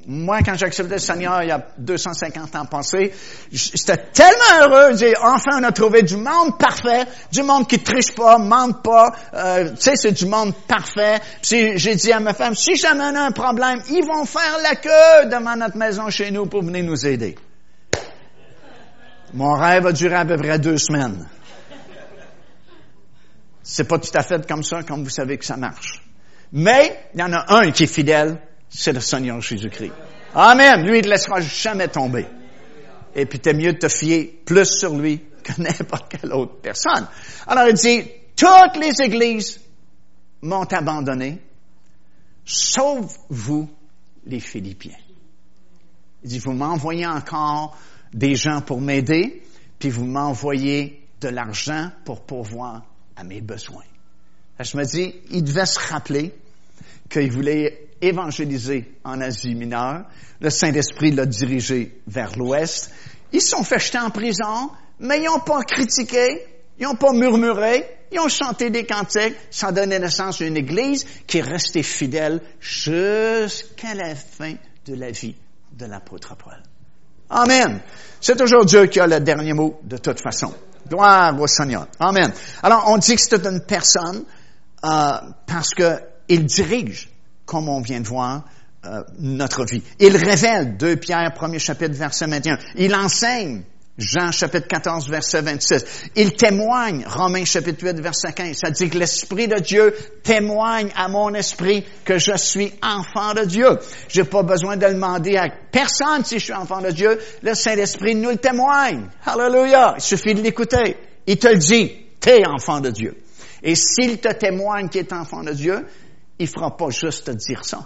Speaker 1: Moi, quand j'ai accepté le Seigneur il y a 250 ans passé, j'étais tellement heureux. J'ai enfin on a trouvé du monde parfait, du monde qui triche pas, mente pas. Euh, tu sais, c'est du monde parfait. Puis j'ai dit à ma femme, si jamais on a un problème, ils vont faire la queue devant notre maison chez nous pour venir nous aider. Mon rêve a duré à peu près deux semaines. C'est pas tout à fait comme ça, comme vous savez que ça marche. Mais, il y en a un qui est fidèle, c'est le Seigneur Jésus-Christ. Amen. Lui, il ne laissera jamais tomber. Et puis, t'es mieux de te fier plus sur lui que n'importe quelle autre personne. Alors, il dit, toutes les églises m'ont abandonné, sauf vous, les Philippiens. Il dit, vous m'envoyez encore des gens pour m'aider, puis vous m'envoyez de l'argent pour pourvoir à mes besoins. Je me dis, il devait se rappeler qu'il voulait évangélisé en Asie mineure. Le Saint-Esprit l'a dirigé vers l'Ouest. Ils se sont fait jeter en prison, mais ils n'ont pas critiqué, ils n'ont pas murmuré, ils ont chanté des cantiques. Ça donné naissance à une Église qui est restée fidèle jusqu'à la fin de la vie de l'apôtre Paul. Amen. C'est toujours Dieu qui a le dernier mot de toute façon. Gloire au Seigneur. Amen. Alors, on dit que c'est une personne euh, parce qu'il dirige comme on vient de voir, euh, notre vie. Il révèle, 2 Pierre, 1er chapitre, verset 21. Il enseigne, Jean chapitre 14, verset 26. Il témoigne, Romains chapitre 8, verset 15. Ça dit que l'Esprit de Dieu témoigne à mon esprit que je suis enfant de Dieu. J'ai pas besoin de demander à personne si je suis enfant de Dieu. Le Saint-Esprit nous le témoigne. Hallelujah. Il suffit de l'écouter. Il te le dit. T'es enfant de Dieu. Et s'il te témoigne qu'il est enfant de Dieu, il fera pas juste te dire ça.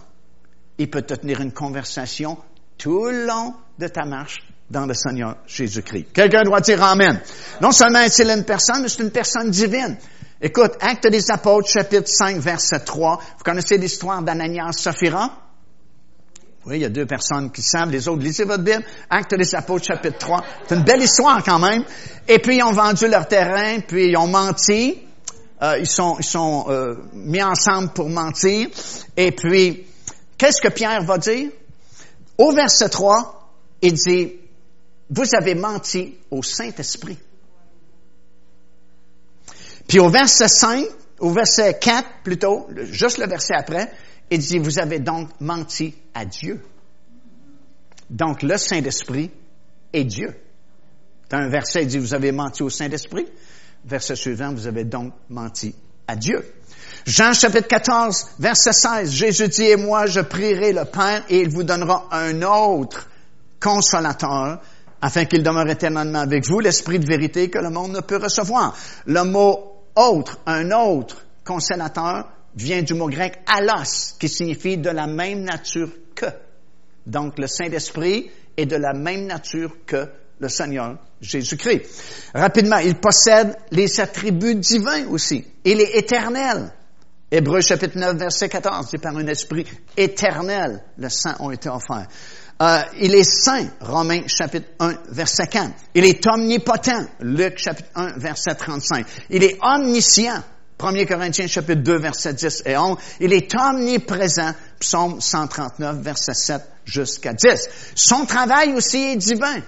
Speaker 1: Il peut te tenir une conversation tout le long de ta marche dans le Seigneur Jésus-Christ. Quelqu'un doit dire Amen. Non seulement est-il une personne, mais c'est une personne divine. Écoute, Acte des Apôtres, chapitre 5, verset 3. Vous connaissez l'histoire d'Ananias Saphira? Oui, il y a deux personnes qui savent, les autres, lisez votre Bible. Acte des Apôtres, chapitre 3. C'est une belle histoire quand même. Et puis, ils ont vendu leur terrain, puis ils ont menti. Euh, ils sont, ils sont euh, mis ensemble pour mentir. Et puis, qu'est-ce que Pierre va dire? Au verset 3, il dit, vous avez menti au Saint-Esprit. Puis au verset 5, au verset 4 plutôt, juste le verset après, il dit, vous avez donc menti à Dieu. Donc le Saint-Esprit est Dieu. Dans un verset, il dit, vous avez menti au Saint-Esprit verset suivant, vous avez donc menti à Dieu. Jean chapitre 14, verset 16, Jésus dit, et moi je prierai le Père et il vous donnera un autre consolateur afin qu'il demeure éternellement avec vous, l'esprit de vérité que le monde ne peut recevoir. Le mot autre, un autre consolateur, vient du mot grec alos, qui signifie de la même nature que. Donc le Saint-Esprit est de la même nature que le Seigneur Jésus-Christ. Rapidement, il possède les attributs divins aussi. Il est éternel. Hébreu chapitre 9, verset 14, c'est par un esprit éternel, le sang ont été offerts. Euh, il est saint, Romains chapitre 1, verset 4. Il est omnipotent, Luc chapitre 1, verset 35. Il est omniscient, 1 Corinthiens chapitre 2, verset 10 et 11. Il est omniprésent, psaume 139, verset 7 jusqu'à 10. Son travail aussi est divin.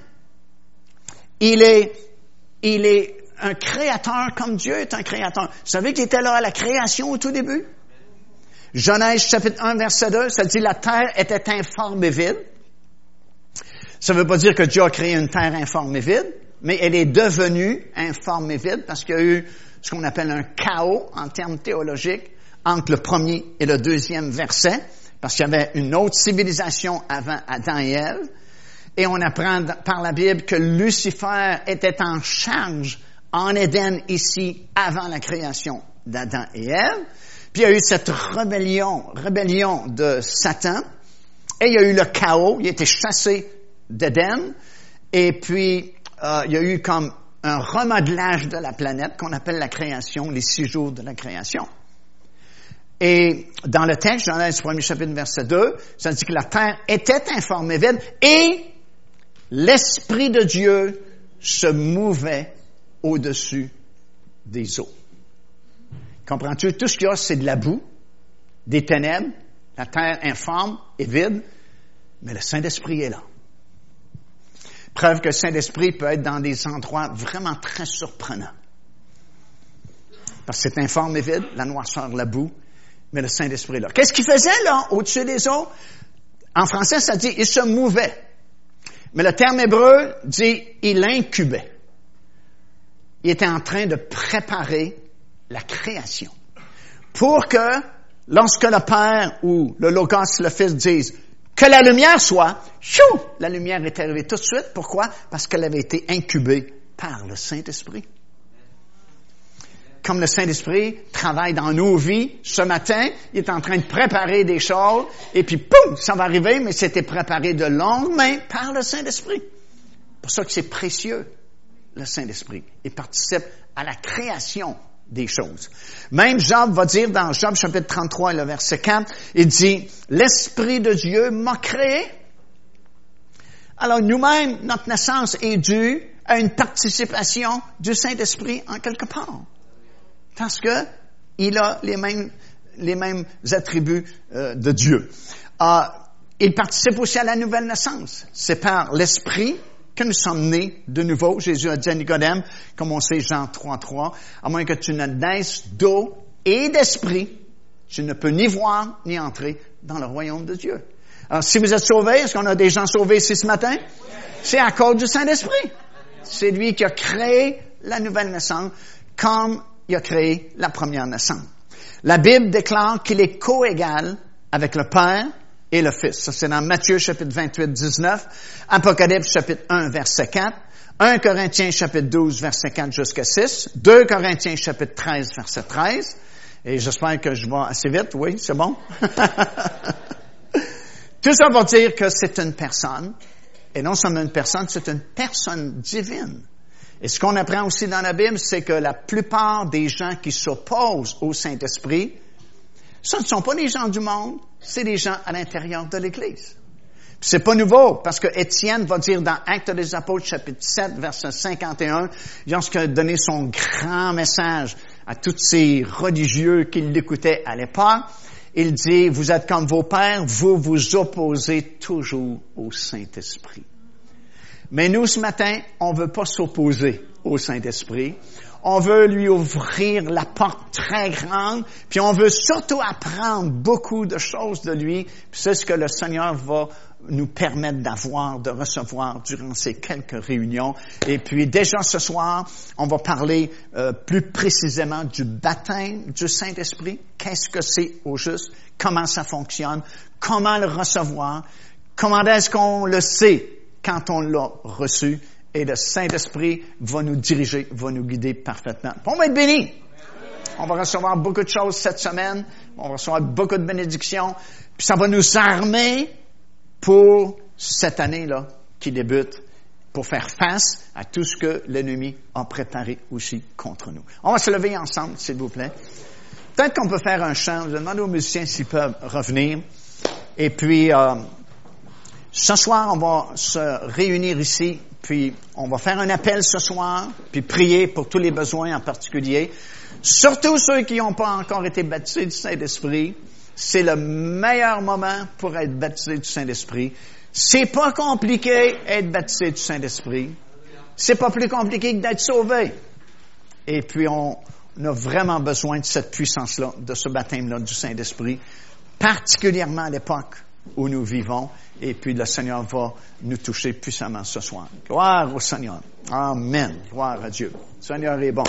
Speaker 1: Il est, il est un créateur comme Dieu est un créateur. Vous savez qu'il était là à la création au tout début? Genèse chapitre 1 verset 2, ça dit la terre était informe et vide. Ça ne veut pas dire que Dieu a créé une terre informe et vide, mais elle est devenue informe et vide parce qu'il y a eu ce qu'on appelle un chaos en termes théologiques entre le premier et le deuxième verset, parce qu'il y avait une autre civilisation avant Adam et Ève. Et on apprend par la Bible que Lucifer était en charge en Éden ici avant la création d'Adam et Ève. Puis il y a eu cette rébellion, rébellion de Satan. Et il y a eu le chaos. Il a été chassé d'Éden. Et puis, euh, il y a eu comme un remodelage de la planète qu'on appelle la création, les six jours de la création. Et dans le texte, le premier chapitre, verset 2, ça dit que la terre était informée vide et l'Esprit de Dieu se mouvait au-dessus des eaux. Comprends-tu? Tout ce qu'il y a, c'est de la boue, des ténèbres, la terre informe et vide, mais le Saint-Esprit est là. Preuve que le Saint-Esprit peut être dans des endroits vraiment très surprenants. Parce que c'est informe et vide, la noirceur, la boue, mais le Saint-Esprit est là. Qu'est-ce qu'il faisait là, au-dessus des eaux? En français, ça dit, il se mouvait. Mais le terme hébreu dit, il incubait il était en train de préparer la création. Pour que, lorsque le Père ou le Logos, le Fils disent que la lumière soit, chou, la lumière est arrivée tout de suite. Pourquoi? Parce qu'elle avait été incubée par le Saint-Esprit. Comme le Saint-Esprit travaille dans nos vies, ce matin, il est en train de préparer des choses, et puis, poum, ça va arriver, mais c'était préparé de longue main par le Saint-Esprit. pour ça que c'est précieux le Saint-Esprit et participe à la création des choses. Même Job va dire dans Job chapitre 33 le verset 4, il dit, l'Esprit de Dieu m'a créé. Alors nous-mêmes, notre naissance est due à une participation du Saint-Esprit en quelque part. Parce que il a les mêmes, les mêmes attributs euh, de Dieu. Euh, il participe aussi à la nouvelle naissance. C'est par l'Esprit que nous sommes nés de nouveau. Jésus a dit à Nicodème, comme on sait Jean 3.3, à moins que tu ne naisses d'eau et d'esprit, tu ne peux ni voir ni entrer dans le royaume de Dieu. Alors, si vous êtes sauvés, est-ce qu'on a des gens sauvés ici ce matin? C'est à cause du Saint-Esprit. C'est lui qui a créé la nouvelle naissance comme il a créé la première naissance. La Bible déclare qu'il est coégal avec le Père et le Fils. Ça, c'est dans Matthieu chapitre 28, 19, Apocalypse chapitre 1, verset 4, 1 Corinthiens chapitre 12, verset 4 jusqu'à 6, 2 Corinthiens chapitre 13, verset 13, et j'espère que je vais assez vite, oui, c'est bon? Tout ça pour dire que c'est une personne, et non seulement une personne, c'est une personne divine. Et ce qu'on apprend aussi dans la Bible, c'est que la plupart des gens qui s'opposent au Saint-Esprit, ce ne sont pas des gens du monde, c'est des gens à l'intérieur de l'Église. C'est pas nouveau, parce que Étienne va dire dans Actes des Apôtres, chapitre 7, verset 51, lorsqu'il a donné son grand message à tous ces religieux qui l'écoutaient à l'époque, il dit, vous êtes comme vos pères, vous vous opposez toujours au Saint-Esprit. Mais nous, ce matin, on veut pas s'opposer au Saint-Esprit on veut lui ouvrir la porte très grande, puis on veut surtout apprendre beaucoup de choses de lui, c'est ce que le Seigneur va nous permettre d'avoir, de recevoir durant ces quelques réunions. Et puis déjà ce soir, on va parler euh, plus précisément du baptême du Saint-Esprit. Qu'est-ce que c'est au juste? Comment ça fonctionne? Comment le recevoir? Comment est-ce qu'on le sait quand on l'a reçu? Et le Saint-Esprit va nous diriger, va nous guider parfaitement. On va être bénis. On va recevoir beaucoup de choses cette semaine. On va recevoir beaucoup de bénédictions. Puis ça va nous armer pour cette année-là qui débute, pour faire face à tout ce que l'ennemi a préparé aussi contre nous. On va se lever ensemble, s'il vous plaît. peut-être qu'on peut faire un chant. Je vais demander aux musiciens s'ils peuvent revenir. Et puis, euh, ce soir, on va se réunir ici, puis on va faire un appel ce soir, puis prier pour tous les besoins en particulier. Surtout ceux qui n'ont pas encore été baptisés du Saint-Esprit. C'est le meilleur moment pour être baptisé du Saint-Esprit. C'est pas compliqué être baptisé du Saint-Esprit. C'est pas plus compliqué que d'être sauvé. Et puis on, a vraiment besoin de cette puissance-là, de ce baptême-là du Saint-Esprit, particulièrement à l'époque où nous vivons. Et puis le Seigneur va nous toucher puissamment ce soir. Gloire au Seigneur. Amen. Gloire à Dieu. Le Seigneur est bon.